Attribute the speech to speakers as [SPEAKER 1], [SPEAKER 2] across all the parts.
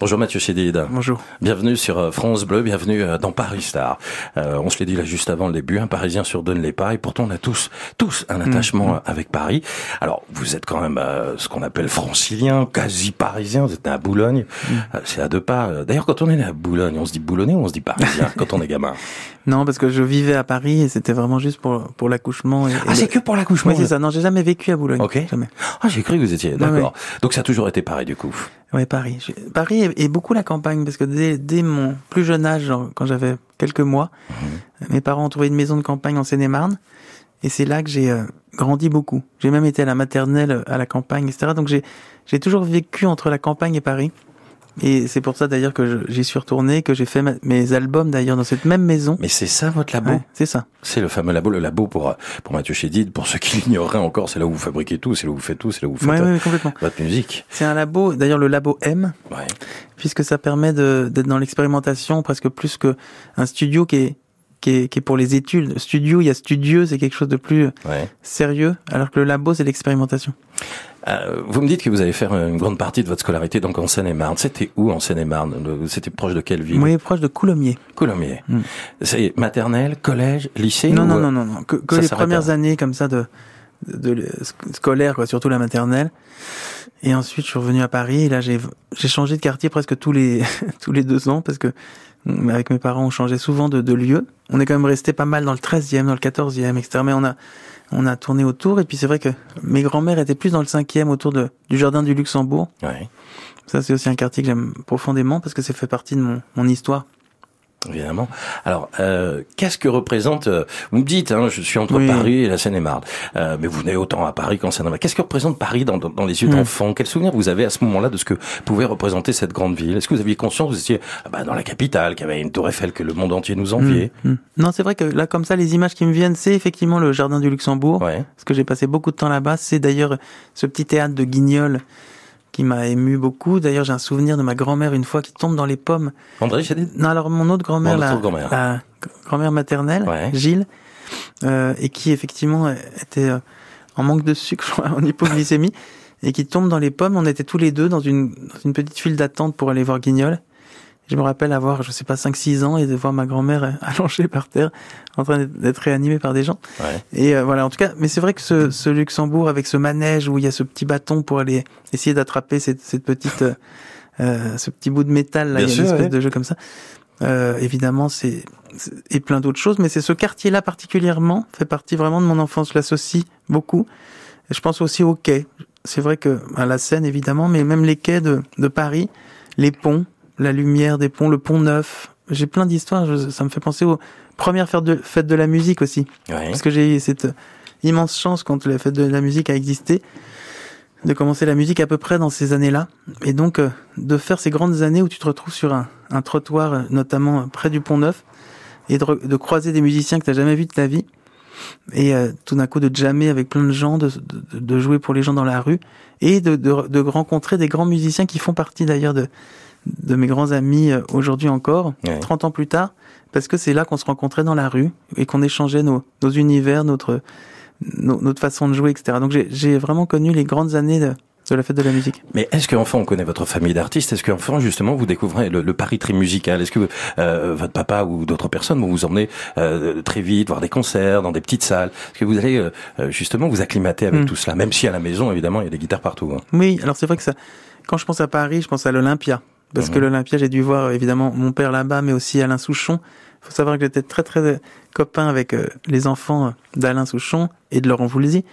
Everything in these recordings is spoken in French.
[SPEAKER 1] Bonjour Mathieu Chédid.
[SPEAKER 2] Bonjour.
[SPEAKER 1] Bienvenue sur euh, France Bleu, bienvenue euh, dans Paris Star. Euh, on se l'est dit là juste avant le début, un Parisien sur ne l'est pas, et pourtant on a tous, tous un attachement
[SPEAKER 2] Mmh.
[SPEAKER 1] avec Paris. Alors vous êtes quand même euh, ce qu'on appelle francilien, quasi parisien, vous êtes né à Boulogne,
[SPEAKER 2] Mmh.
[SPEAKER 1] Euh, c'est à deux pas. Euh, D'ailleurs quand on est né à Boulogne, on se dit boulonnais ou on se dit parisien quand on est gamin?
[SPEAKER 2] Non, parce que je vivais à Paris et c'était vraiment juste pour, pour l'accouchement. et- et
[SPEAKER 1] Ah
[SPEAKER 2] le-
[SPEAKER 1] c'est que pour l'accouchement?
[SPEAKER 2] Oui, c'est ça. Non, j'ai jamais vécu à Boulogne.
[SPEAKER 1] Ok.
[SPEAKER 2] Jamais.
[SPEAKER 1] Ah j'ai cru que vous étiez, d'accord. Donc ça a toujours été pareil du coup?
[SPEAKER 2] Ouais, Paris. Paris et, et beaucoup la campagne parce que dès, dès mon plus jeune âge, genre, quand j'avais quelques mois,
[SPEAKER 1] Mhm.
[SPEAKER 2] mes parents ont trouvé une maison de campagne en Seine-et-Marne et c'est là que j'ai euh, grandi beaucoup. J'ai même été à la maternelle, euh, à la campagne, etc. Donc j'ai j'ai toujours vécu entre la campagne et Paris. Et c'est pour ça d'ailleurs que j'y suis retourné, que j'ai fait ma- mes albums d'ailleurs dans cette même maison.
[SPEAKER 1] Mais c'est ça votre labo
[SPEAKER 2] Ouais, c'est ça.
[SPEAKER 1] C'est le fameux labo, le labo pour pour Mathieu Chédid, pour ceux qui l'ignoreraient encore, c'est là où vous fabriquez tout, c'est là où vous faites tout, c'est là où vous faites
[SPEAKER 2] Ouais,
[SPEAKER 1] euh,
[SPEAKER 2] ouais, complètement.
[SPEAKER 1] votre musique.
[SPEAKER 2] C'est un labo, d'ailleurs le labo M,
[SPEAKER 1] Ouais.
[SPEAKER 2] puisque ça permet d'être dans l'expérimentation presque plus que un studio qui est, qui est, qui est pour les études. Studio, il y a studieux, c'est quelque chose de plus
[SPEAKER 1] Ouais.
[SPEAKER 2] sérieux, alors que le labo, c'est l'expérimentation.
[SPEAKER 1] Euh, vous me dites que vous allez faire une grande partie de votre scolarité donc en Seine-et-Marne. C'était où en Seine-et-Marne C'était proche de quelle ville?
[SPEAKER 2] Moi, proche de Coulommiers.
[SPEAKER 1] Coulommiers.
[SPEAKER 2] Mm.
[SPEAKER 1] C'est maternelle, collège, lycée
[SPEAKER 2] Non,
[SPEAKER 1] ou-
[SPEAKER 2] non, non, non, non, que, que
[SPEAKER 1] ça
[SPEAKER 2] les premières années comme ça de, de, de sc- scolaire, quoi, surtout la maternelle. Et ensuite, je suis revenu à Paris et là, j'ai changé de quartier presque tous les tous les deux ans parce que mm, avec mes parents, on changeait souvent de, de lieu. On est quand même resté pas mal dans le 13e, dans le 14e, etc. Mais on a on a tourné autour et puis c'est vrai que mes grands-mères étaient plus dans le 5e autour de, du jardin du Luxembourg.
[SPEAKER 1] Ouais,
[SPEAKER 2] Ça, c'est aussi un quartier que j'aime profondément parce que ça fait partie de mon, mon histoire.
[SPEAKER 1] Évidemment. Alors, euh, qu'est-ce que représente euh, Vous me dites, hein, je suis entre
[SPEAKER 2] Oui.
[SPEAKER 1] Paris et la Seine-et-Marne, euh, mais vous venez autant à Paris qu'en Seine-et-Marne. Qu'est-ce que représente Paris dans, dans, dans les yeux
[SPEAKER 2] Mm.
[SPEAKER 1] d'enfant? Quel souvenir vous avez à ce moment-là de ce que pouvait représenter cette grande ville? Est-ce que vous aviez conscience Vous étiez ah bah, dans la capitale, qu'il y avait une tour Eiffel que le monde entier nous enviait?
[SPEAKER 2] Mm, mm. Non, c'est vrai que là, comme ça, les images qui me viennent, c'est effectivement le jardin du Luxembourg.
[SPEAKER 1] Ouais.
[SPEAKER 2] parce que j'ai passé beaucoup de temps là-bas. C'est d'ailleurs ce petit théâtre de Guignol qui m'a ému beaucoup. D'ailleurs, j'ai un souvenir de ma grand-mère une fois qui tombe dans les pommes.
[SPEAKER 1] André,
[SPEAKER 2] Non, alors mon autre grand-mère, la,
[SPEAKER 1] grand-mère.
[SPEAKER 2] maternelle,
[SPEAKER 1] Ouais.
[SPEAKER 2] Gilles, euh, et qui effectivement était euh, en manque de sucre, en hypoglycémie, et qui tombe dans les pommes. On était tous les deux dans une, dans une petite file d'attente pour aller voir Guignol. Je me rappelle avoir, je sais pas, 5-6 ans et de voir ma grand-mère euh, allongée par terre, en train d'être réanimée par des gens.
[SPEAKER 1] Ouais.
[SPEAKER 2] Et euh, voilà, en tout cas, mais c'est vrai que ce, ce Luxembourg avec ce manège où il y a ce petit bâton pour aller essayer d'attraper cette, cette petite, euh, euh, ce petit bout de métal là,
[SPEAKER 1] Bien
[SPEAKER 2] il y a
[SPEAKER 1] sûr,
[SPEAKER 2] une espèce
[SPEAKER 1] ouais.
[SPEAKER 2] de jeu comme ça. Euh, évidemment, c'est et plein d'autres choses, mais c'est ce quartier-là particulièrement fait partie vraiment de mon enfance. Je l'associe beaucoup. Je pense aussi aux quais. C'est vrai que à la Seine évidemment, mais même les quais de, de Paris, les ponts, la lumière des ponts, le pont neuf. J'ai plein d'histoires. Ça me fait penser aux premières fêtes de, fêtes de la musique aussi.
[SPEAKER 1] Ouais.
[SPEAKER 2] Parce que j'ai eu cette immense chance quand la fête de la musique a existé, de commencer la musique à peu près dans ces années-là. Et donc, euh, de faire ces grandes années où tu te retrouves sur un, un trottoir, euh, notamment euh, près du Pont Neuf, et de, croiser des musiciens que tu jamais vus de ta vie. Et euh, tout d'un coup, de jammer avec plein de gens, de, de, de jouer pour les gens dans la rue, et de rencontrer des grands musiciens qui font partie d'ailleurs de, de mes grands amis euh, aujourd'hui encore,
[SPEAKER 1] Ouais.
[SPEAKER 2] 30 ans plus tard, parce que c'est là qu'on se rencontrait dans la rue et qu'on échangeait nos, nos univers, notre, no- notre façon de jouer, etc. Donc j'ai- vraiment connu les grandes années de, de la fête de la musique.
[SPEAKER 1] Mais est-ce qu'enfant on connaît votre famille d'artistes Est-ce qu'enfant justement vous découvrez le, le Paris très musical? Est-ce que euh, votre papa ou d'autres personnes vont vous emmener euh, très vite voir des concerts dans des petites salles? Est-ce que vous allez euh, euh, justement vous acclimater avec
[SPEAKER 2] Mm.
[SPEAKER 1] tout cela? Même si à la maison évidemment il y a des guitares partout. hein.
[SPEAKER 2] Oui, alors c'est vrai que ça, quand je pense à Paris, je pense à l'Olympia. Parce que
[SPEAKER 1] Mhm.
[SPEAKER 2] l'Olympia, j'ai dû voir évidemment mon père là-bas, mais aussi Alain Souchon. Il faut savoir que j'étais très très euh, copain avec euh, les enfants euh, d'Alain Souchon et de Laurent Voulzy.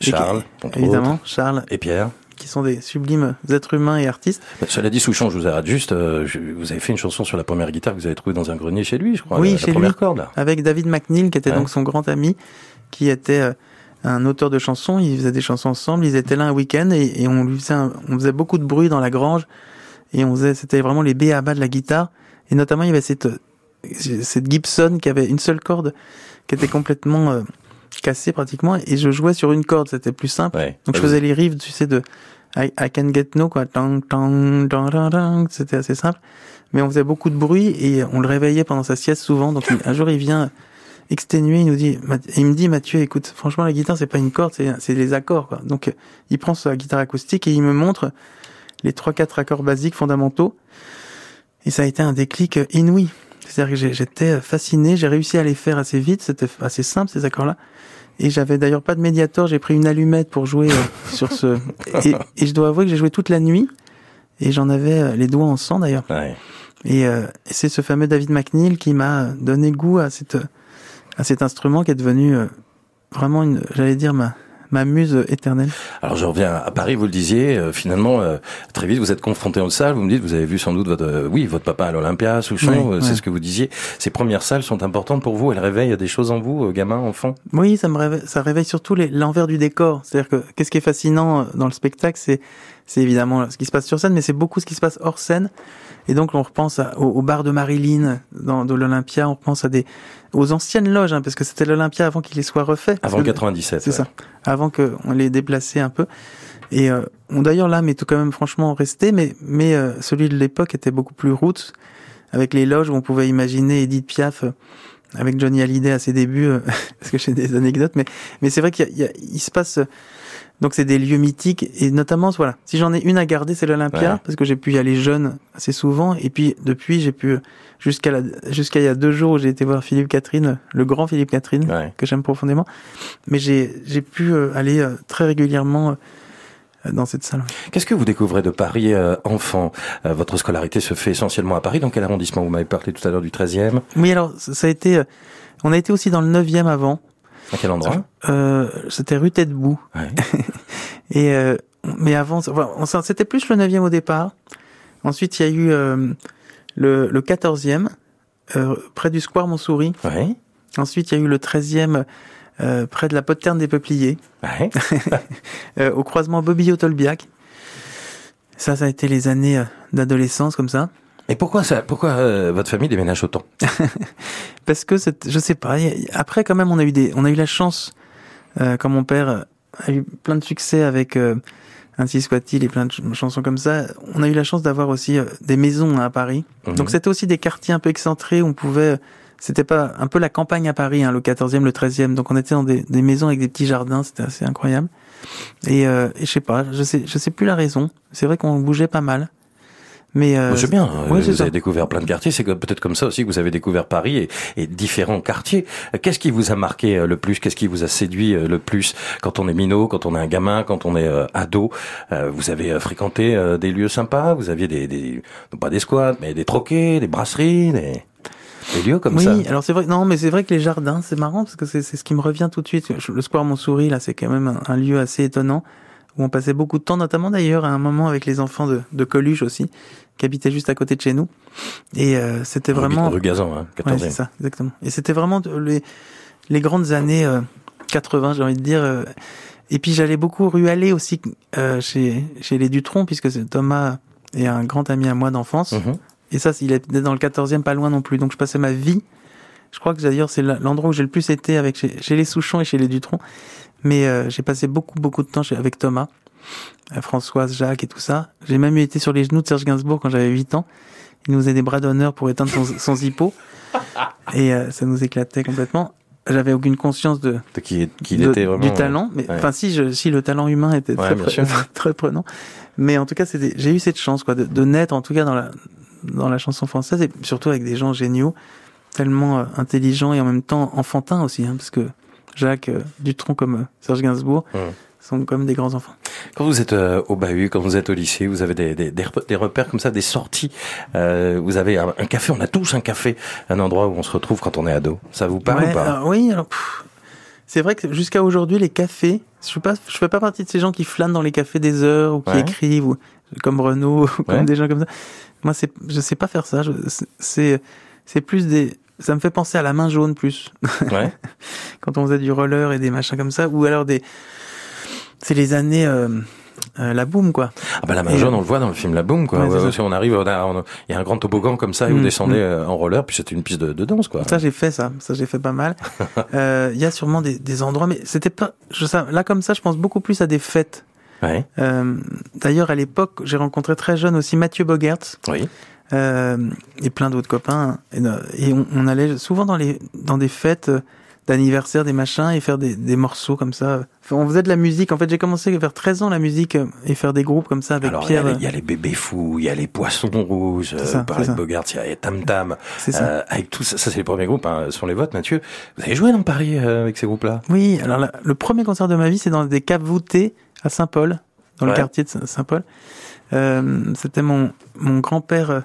[SPEAKER 2] Qui-
[SPEAKER 1] Charles,
[SPEAKER 2] évidemment, Charles,
[SPEAKER 1] et Pierre.
[SPEAKER 2] qui sont des sublimes êtres humains et artistes.
[SPEAKER 1] Bah, Cela dit, Souchon, je vous arrête juste. euh, je- vous avez fait une chanson sur la première guitare que vous avez trouvée dans un grenier chez lui, je crois.
[SPEAKER 2] Oui,
[SPEAKER 1] la, la
[SPEAKER 2] chez
[SPEAKER 1] première
[SPEAKER 2] lui.
[SPEAKER 1] corde là.
[SPEAKER 2] avec David McNeil, qui était
[SPEAKER 1] Ouais.
[SPEAKER 2] donc son grand ami, qui était euh, un auteur de chansons. Ils faisaient des chansons ensemble. Ils étaient là un week-end et, et on lui faisait, un- on faisait beaucoup de bruit dans la grange et on faisait, c'était vraiment les B à bas de la guitare. Et notamment, il y avait cette cette Gibson qui avait une seule corde qui était complètement euh, cassée pratiquement et je jouais sur une corde. C'était plus simple.
[SPEAKER 1] Ouais.
[SPEAKER 2] Donc je faisais les riffs, tu sais, de I, I can get no, quoi. Tang, tang, tang, tang, tang. C'était assez simple. Mais on faisait beaucoup de bruit et on le réveillait pendant sa sieste souvent. Donc un jour, il vient exténué, il nous dit, il me dit, Mathieu, écoute, franchement, la guitare, c'est pas une corde, c'est, c'est les accords, quoi. Donc, il prend sa guitare acoustique et il me montre les trois quatre accords basiques fondamentaux. Et ça a été un déclic inouï. C'est-à-dire que j'étais fasciné, j'ai réussi à les faire assez vite, c'était assez simple ces accords-là. Et j'avais d'ailleurs pas de médiator, j'ai pris une allumette pour jouer euh, sur ce. Et, et, je dois avouer que j'ai joué toute la nuit et j'en avais euh, les doigts en sang d'ailleurs.
[SPEAKER 1] Ouais.
[SPEAKER 2] Et, euh, c'est ce fameux David McNeil qui m'a donné goût à cette à cet instrument qui est devenu euh, vraiment une, j'allais dire ma ma muse éternelle.
[SPEAKER 1] Alors je reviens à Paris, vous le disiez, euh, finalement euh, très vite vous êtes confronté aux salles, vous me dites vous avez vu sans doute votre euh, oui, votre papa à l'Olympia, Souchon, c'est ce que vous disiez. Ces premières salles sont importantes pour vous, elles réveillent des choses en vous, gamin, enfant
[SPEAKER 2] Oui, ça me réveille, ça réveille surtout l'envers du décor. C'est-à-dire que qu'est-ce qui est fascinant dans le spectacle, c'est c'est évidemment ce qui se passe sur scène, mais c'est beaucoup ce qui se passe hors scène. Et donc on repense au, au, bar de Marilyn dans, de l'Olympia, on pense à des aux anciennes loges, hein, parce que c'était l'Olympia avant qu'il les soit refait.
[SPEAKER 1] Avant 97.
[SPEAKER 2] C'est ça. Avant qu'on les déplaçait un peu. Et euh, d'ailleurs l'âme est quand même franchement resté, mais mais euh, celui de l'époque était beaucoup plus roots, avec les loges où on pouvait imaginer Edith Piaf euh, avec Johnny Hallyday à ses débuts, euh, parce que j'ai des anecdotes, mais mais c'est vrai qu'il il se passe donc c'est des lieux mythiques et notamment voilà, si j'en ai une à garder, c'est l'Olympia ouais. parce que j'ai pu y aller jeune assez souvent et puis depuis j'ai pu jusqu'à la jusqu'à il y a deux jours où j'ai été voir Philippe Catherine, le grand Philippe Catherine
[SPEAKER 1] ouais.
[SPEAKER 2] que j'aime profondément, mais j'ai j'ai pu euh, aller euh, très régulièrement euh, dans cette salle.
[SPEAKER 1] Qu'est-ce que vous découvrez de Paris euh, enfant? Euh, Votre scolarité se fait essentiellement à Paris. Dans quel arrondissement? Vous m'avez parlé tout à l'heure du 13e.
[SPEAKER 2] Oui, alors ça a été. On a été aussi dans le 9e avant.
[SPEAKER 1] À quel endroit?
[SPEAKER 2] Euh, C'était rue Tête-Bout.
[SPEAKER 1] Ouais.
[SPEAKER 2] Et euh, mais avant, c'était plus le 9e au départ. Ensuite, il y a eu euh, le, le 14e, euh, près du Square Montsouris.
[SPEAKER 1] Ouais.
[SPEAKER 2] Ensuite, il y a eu le 13e, euh, près de la poterne des Peupliers.
[SPEAKER 1] Ouais.
[SPEAKER 2] Au croisement Bobillot-Tolbiac. Ça, ça a été les années d'adolescence comme ça.
[SPEAKER 1] Et pourquoi ça Pourquoi euh, votre famille déménage autant?
[SPEAKER 2] Parce que je sais pas. Après, quand même, on a eu des, on a eu la chance, euh, quand mon père a eu plein de succès avec euh, Ainsi soit-il et plein de ch chansons comme ça. On a eu la chance d'avoir aussi euh, des maisons à Paris.
[SPEAKER 1] Mhm.
[SPEAKER 2] Donc c'était aussi des quartiers un peu excentrés où on pouvait. C'était pas un peu la campagne à Paris, hein, le 14e, le 13e. Donc on était dans des, des maisons avec des petits jardins. C'était assez incroyable. Et, euh, et je sais pas, je sais, je sais plus la raison. C'est vrai qu'on bougeait pas mal. Mais euh,
[SPEAKER 1] c'est bien.
[SPEAKER 2] ouais,
[SPEAKER 1] vous
[SPEAKER 2] ça.
[SPEAKER 1] avez découvert plein de quartiers. C'est peut-être comme ça aussi que vous avez découvert Paris et, et différents quartiers. Qu'est-ce qui vous a marqué euh, le plus? Qu'est-ce qui vous a séduit euh, le plus? Quand on est minot, quand on est un gamin, quand on est euh, ado euh, Vous avez euh, fréquenté euh, des lieux sympas? Vous aviez des, des non pas des squats, mais des troquets, des brasseries, des, des lieux comme
[SPEAKER 2] oui,
[SPEAKER 1] ça?
[SPEAKER 2] alors c'est vrai. Non, mais c'est vrai que les jardins, c'est marrant parce que c'est ce qui me revient tout de suite. Le square Montsouris, là, c'est quand même un, un lieu assez étonnant où on passait beaucoup de temps, notamment d'ailleurs à un moment avec les enfants de, de Coluche aussi, qui habitaient juste à côté de chez nous. Et euh, c'était vraiment...
[SPEAKER 1] Rue Gazan, hein, 14
[SPEAKER 2] ouais, c'est ça, exactement. Et c'était vraiment les, les grandes années euh, 80, j'ai envie de dire. Euh, et puis j'allais beaucoup rue Allée aussi euh, chez, chez les Dutron, puisque Thomas est un grand ami à moi d'enfance.
[SPEAKER 1] -hmm.
[SPEAKER 2] Et ça, il était dans le 14e, pas loin non plus. Donc je passais ma vie... Je crois que d'ailleurs c'est l'endroit où j'ai le plus été avec chez, chez les Souchons et chez les Dutron. Mais euh, j'ai passé beaucoup, beaucoup de temps chez, avec Thomas, euh, Françoise, Jacques et tout ça. J'ai même été sur les genoux de Serge Gainsbourg quand j'avais 8 ans. Il nous faisait des bras d'honneur pour éteindre son, son zippo. Et euh, ça nous éclatait complètement. J'avais aucune conscience de,
[SPEAKER 1] de qui, qui de, était vraiment...
[SPEAKER 2] du talent. Mais enfin, ouais. si, je, si le talent humain était
[SPEAKER 1] ouais,
[SPEAKER 2] très, très prenant. Mais en tout cas, j'ai eu cette chance quoi, de, de naître, en tout cas, dans la, dans la chanson française et surtout avec des gens géniaux, tellement euh, intelligents et en même temps enfantins aussi, hein, parce que Jacques euh, Dutronc comme euh, Serge Gainsbourg
[SPEAKER 1] mmh.
[SPEAKER 2] sont comme des grands enfants.
[SPEAKER 1] Quand vous êtes euh, au bahut, quand vous êtes au lycée, vous avez des, des, des repères comme ça, des sorties. Euh, vous avez un, un, café, on a tous un café, un endroit où on se retrouve quand on est ado. Ça vous parle
[SPEAKER 2] ouais,
[SPEAKER 1] ou pas?
[SPEAKER 2] alors, Oui, alors c'est vrai que jusqu'à aujourd'hui, les cafés, je suis pas, je fais pas partie de ces gens qui flânent dans les cafés des heures ou qui
[SPEAKER 1] ouais.
[SPEAKER 2] écrivent ou comme Renaud ou comme des gens comme ça. Moi, c'est, je sais pas faire ça. C'est, c'est plus des, ça me fait penser à la main jaune plus.
[SPEAKER 1] Ouais.
[SPEAKER 2] Quand on faisait du roller et des machins comme ça, ou alors des, c'est les années euh, euh, la boum quoi.
[SPEAKER 1] Ah bah la main et jaune, on le voit dans le film La boum quoi.
[SPEAKER 2] Ouais,
[SPEAKER 1] ouais, si on arrive, il y a un grand toboggan comme ça et vous
[SPEAKER 2] mmh,
[SPEAKER 1] descendez
[SPEAKER 2] mmh.
[SPEAKER 1] en roller, puis c'était une piste de, de, danse quoi.
[SPEAKER 2] Ça j'ai fait ça, ça j'ai fait pas mal. Il euh, y a sûrement des, des endroits, mais c'était pas, je sais, là comme ça, je pense beaucoup plus à des fêtes.
[SPEAKER 1] Ouais.
[SPEAKER 2] Euh, D'ailleurs, à l'époque, j'ai rencontré très jeune aussi Mathieu Bogertz.
[SPEAKER 1] Oui.
[SPEAKER 2] Euh, et plein d'autres copains. Et, et on, on, allait souvent dans, les, dans des fêtes d'anniversaire, des machins, et faire des, des morceaux comme ça. Enfin, on faisait de la musique. En fait, j'ai commencé à faire 13 ans la musique euh, et faire des groupes comme ça avec
[SPEAKER 1] Alors, il y,
[SPEAKER 2] Pierre.
[SPEAKER 1] a les-
[SPEAKER 2] euh,
[SPEAKER 1] il y a les bébés fous, il y a les poissons rouges,
[SPEAKER 2] ça,
[SPEAKER 1] euh. Bogart, il y a les Tam Tam. Euh, avec tout ça, ça c'est les premiers groupes, hein, ce sont les vôtres, Mathieu. Vous avez joué dans Paris euh, avec ces groupes-là?
[SPEAKER 2] Oui, alors la- le premier concert de ma vie, c'est dans des caves voûtées à Saint-Paul, dans
[SPEAKER 1] Ouais.
[SPEAKER 2] le quartier de Saint- Saint-Paul. Euh, C'était mon, mon grand-père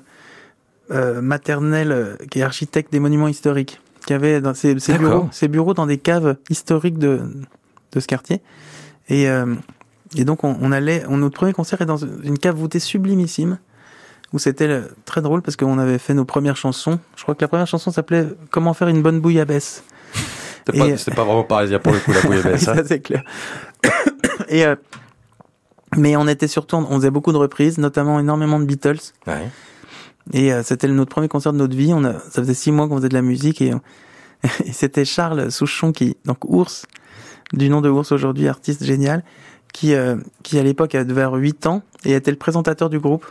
[SPEAKER 2] euh, euh, maternel, euh, qui est architecte des monuments historiques, qui avait dans ses, bureaux, ses bureaux dans des caves historiques de, de ce quartier. Et, euh, et donc on, on allait, on, notre premier concert est dans une cave voûtée sublimissime, où c'était le- très drôle parce qu'on avait fait nos premières chansons. Je crois que la première chanson s'appelait Comment faire une bonne bouillabaisse.
[SPEAKER 1] C'était pas, c'était pas vraiment parisien pour le coup, la bouillabaisse.
[SPEAKER 2] Oui,
[SPEAKER 1] hein.
[SPEAKER 2] ça c'est clair. Et euh, mais on était surtout, on faisait beaucoup de reprises, notamment énormément de Beatles.
[SPEAKER 1] Ouais.
[SPEAKER 2] Et euh, c'était notre premier concert de notre vie. On a, ça faisait six mois qu'on faisait de la musique et, c'était Charles Souchon qui, donc Ours, du nom de Ours aujourd'hui, artiste génial, qui, euh, qui à l'époque devait avoir 8 ans et était le présentateur du groupe.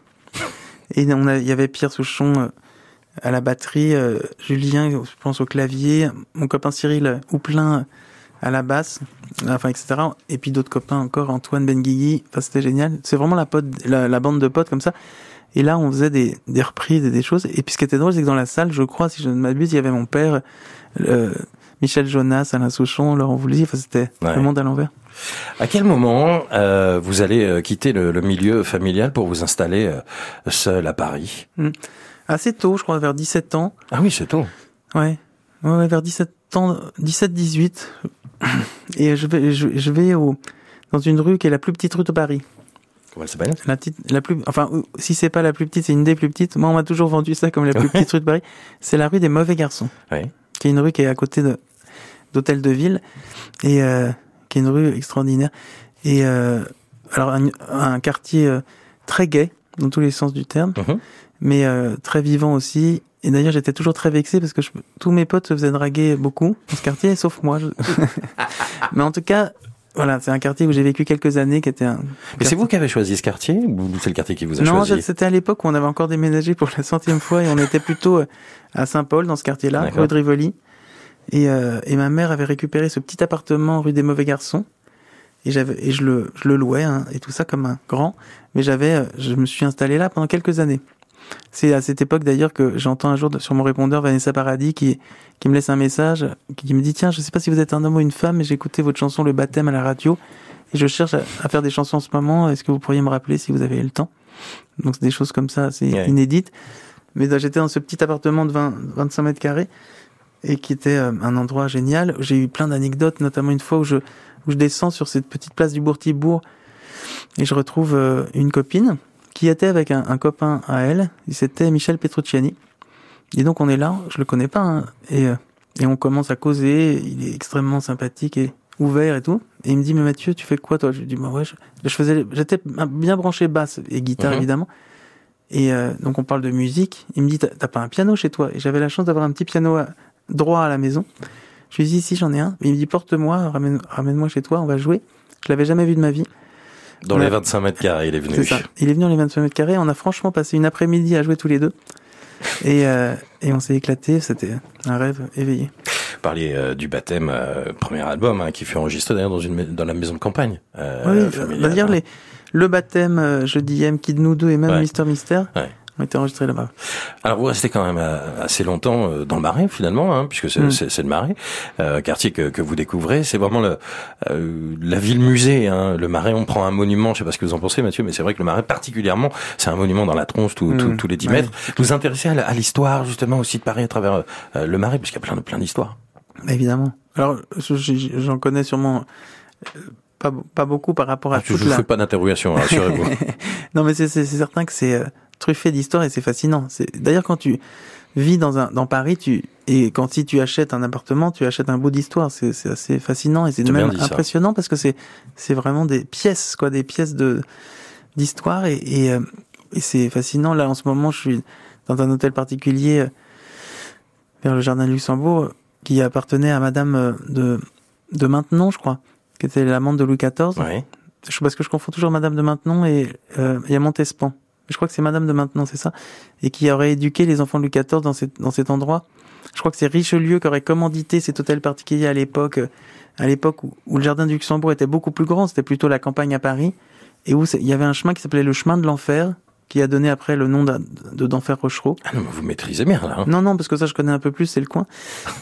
[SPEAKER 2] Et on il y avait Pierre Souchon euh, à la batterie, Julien, je pense au clavier, mon copain Cyril Houplin à la basse, enfin etc. Et puis d'autres copains encore, Antoine Benguigui. Enfin c'était génial. C'est vraiment la, pote, la bande de potes comme ça. Et là, on faisait des, des reprises et des choses. Et puis ce qui était drôle, c'est que dans la salle, je crois, si je ne m'abuse, il y avait mon père, euh, Michel Jonas, Alain Souchon, Laurent Voulzy. Enfin, c'était
[SPEAKER 1] Ouais.
[SPEAKER 2] le monde à l'envers.
[SPEAKER 1] À quel moment euh, vous allez euh, quitter le, le milieu familial pour vous installer euh, seul à Paris?
[SPEAKER 2] Assez tôt, je crois, vers 17 ans.
[SPEAKER 1] Ah oui, c'est tôt.
[SPEAKER 2] Ouais. Ouais, vers 17 ans, 17, 18. Et je vais, je, je vais au, dans une rue qui est la plus petite rue de Paris.
[SPEAKER 1] Comment elle s'appelle?
[SPEAKER 2] La petite, la plus, enfin, si c'est pas la plus petite, c'est une des plus petites. Moi, on m'a toujours vendu ça comme la plus petite rue de Paris. C'est la rue des mauvais garçons.
[SPEAKER 1] Oui.
[SPEAKER 2] Qui est une rue qui est à côté de, d'Hôtel de Ville. Et, euh, qui est une rue extraordinaire. Et, euh, alors, un, un quartier euh, très gai, dans tous les sens du terme.
[SPEAKER 1] Mhm.
[SPEAKER 2] mais euh, très vivant aussi. Et d'ailleurs, j'étais toujours très vexé parce que je- tous mes potes se faisaient draguer beaucoup dans ce quartier, sauf moi. Je- mais en tout cas, voilà, c'est un quartier où j'ai vécu quelques années, qui était un.
[SPEAKER 1] Mais c'est vous qui avez choisi ce quartier ou c'est le quartier qui vous a
[SPEAKER 2] Non,
[SPEAKER 1] choisi
[SPEAKER 2] c'était à l'époque où on avait encore déménagé pour la centième fois et on était plutôt euh, à Saint-Paul, dans ce quartier-là, rue de Rivoli. Et, euh, et ma mère avait récupéré ce petit appartement rue des Mauvais Garçons. Et j'avais et je le je le louais hein, et tout ça comme un grand. Mais j'avais euh, je me suis installé là pendant quelques années. C'est à cette époque d'ailleurs que j'entends un jour sur mon répondeur Vanessa Paradis qui qui me laisse un message qui me dit tiens je sais pas si vous êtes un homme ou une femme mais j'ai écouté votre chanson le baptême à la radio et je cherche à, à faire des chansons en ce moment. Est-ce que vous pourriez me rappeler si vous avez le temps? Donc c'est des choses comme ça
[SPEAKER 1] Ouais.
[SPEAKER 2] inédites. Mais là, j'étais dans ce petit appartement de 20 25 mètres carrés et qui était euh, un endroit génial. J'ai eu plein d'anecdotes notamment une fois où je où je descends sur cette petite place du Bourg-Tibourg et je retrouve euh, une copine qui était avec un, un copain à elle, c'était Michel Petrucciani. Et donc on est là, je le connais pas, hein, et, euh, et on commence à causer, il est extrêmement sympathique et ouvert et tout. Et il me dit, mais Mathieu, tu fais quoi toi? Je lui dis, bah ouais, je, je faisais, j'étais bien branché basse et guitare
[SPEAKER 1] Mhm.
[SPEAKER 2] évidemment. Et euh, donc on parle de musique. Il me dit, t'as pas un piano chez toi? Et j'avais la chance d'avoir un petit piano à- droit à la maison. Je lui dis, si j'en ai un. Il me dit, porte-moi, ramène, ramène-moi chez toi, on va jouer. Je l'avais jamais vu de ma vie.
[SPEAKER 1] Dans
[SPEAKER 2] Ouais.
[SPEAKER 1] les 25 mètres carrés, il est venu.
[SPEAKER 2] Ça. Il est venu dans les 25 mètres carrés. On a franchement passé une après-midi à jouer tous les deux. Et, euh, et on s'est éclaté. C'était un rêve éveillé.
[SPEAKER 1] Vous parliez euh, du baptême, euh, premier album, hein, qui fut enregistré d'ailleurs dans, une, dans la maison de campagne. Euh,
[SPEAKER 2] oui,
[SPEAKER 1] familiale,
[SPEAKER 2] d'ailleurs,
[SPEAKER 1] hein.
[SPEAKER 2] les, le baptême, euh, Jeudi M, Kid Nous deux et même
[SPEAKER 1] Ouais.
[SPEAKER 2] Mister Mystère
[SPEAKER 1] Ouais.
[SPEAKER 2] Ont été enregistrés là-bas.
[SPEAKER 1] Alors vous restez quand même euh, assez longtemps euh, dans le Marais finalement, hein, puisque c'est
[SPEAKER 2] Mm.
[SPEAKER 1] c'est le Marais, euh, quartier que, que vous découvrez. C'est vraiment le, euh, la ville musée. Hein. Le Marais, on prend un monument. Je sais pas ce que vous en pensez, Mathieu, mais c'est vrai que le Marais particulièrement, c'est un monument dans la tronche tous tous-
[SPEAKER 2] Mm.
[SPEAKER 1] tous les 10
[SPEAKER 2] Ouais.
[SPEAKER 1] mètres. Vous vous intéressez à l'histoire justement aussi de Paris à travers euh, le Marais, puisqu'il y a plein de plein d'histoires.
[SPEAKER 2] Évidemment. Alors, je- je- j'en connais sûrement euh, pas, pas beaucoup par rapport à
[SPEAKER 1] Ah, je
[SPEAKER 2] toute
[SPEAKER 1] ne
[SPEAKER 2] la...
[SPEAKER 1] fais pas d'interrogation, rassurez-vous.
[SPEAKER 2] non, mais c'est certain que c'est euh, truffé d'histoire et c'est fascinant. C'est D'ailleurs, quand tu vis dans, un, dans Paris, tu et quand si tu achètes un appartement, tu achètes un bout d'histoire. C'est c'est assez fascinant et c'est même
[SPEAKER 1] ça.
[SPEAKER 2] impressionnant parce que c'est c'est vraiment des pièces, quoi, des pièces de d'histoire et, et, euh, et c'est fascinant. Là, en ce moment, je suis dans un hôtel particulier euh, vers le jardin de Luxembourg euh, qui appartenait à Madame de de Maintenon, je crois, qui était l'amante de Louis XIV
[SPEAKER 1] ouais.
[SPEAKER 2] je, parce que je confonds toujours Madame de Maintenon et euh, il y a Montespan. Je crois que c'est Madame de Maintenon, c'est ça, et qui aurait éduqué les enfants de Louis XIV dans, cet- dans cet endroit je crois que c'est Richelieu qui aurait commandité cet hôtel particulier à l'époque, euh, à l'époque où, où, le jardin du Luxembourg était beaucoup plus grand, c'était plutôt la campagne à Paris, et où il y avait un chemin qui s'appelait le chemin de l'enfer, qui a donné après le nom de d'Enfer Rochereau.
[SPEAKER 1] Ah non, mais vous maîtrisez bien là. Hein.
[SPEAKER 2] Non, non, parce que ça je connais un peu plus, c'est le coin.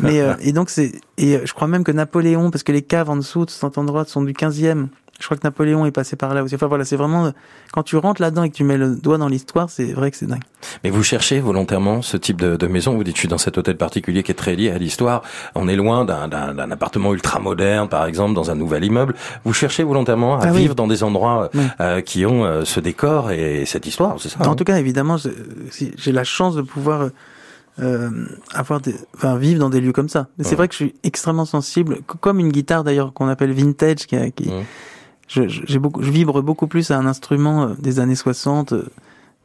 [SPEAKER 2] Mais euh, et donc c'est et je crois même que Napoléon, parce que les caves en dessous de cet endroit sont du 15e, je crois que Napoléon est passé par là aussi. Enfin voilà, c'est vraiment quand tu rentres là-dedans et que tu mets le doigt dans l'histoire, c'est vrai que c'est dingue.
[SPEAKER 1] Mais vous cherchez volontairement ce type de, de, maison. Vous dites, je suis dans cet hôtel particulier qui est très lié à l'histoire. On est loin d'un appartement ultra moderne, par exemple, dans un nouvel immeuble. Vous cherchez volontairement à ah vivre dans des endroits euh, qui ont euh, ce décor et cette histoire, c'est ça
[SPEAKER 2] En hein tout cas, évidemment, j'ai la chance de pouvoir euh, avoir des, enfin, vivre dans des lieux comme ça. Mais c'est vrai que je suis extrêmement sensible, comme une guitare d'ailleurs qu'on appelle vintage, qui, qui je, j'ai beaucoup, je vibre beaucoup plus à un instrument euh, des années 60 euh,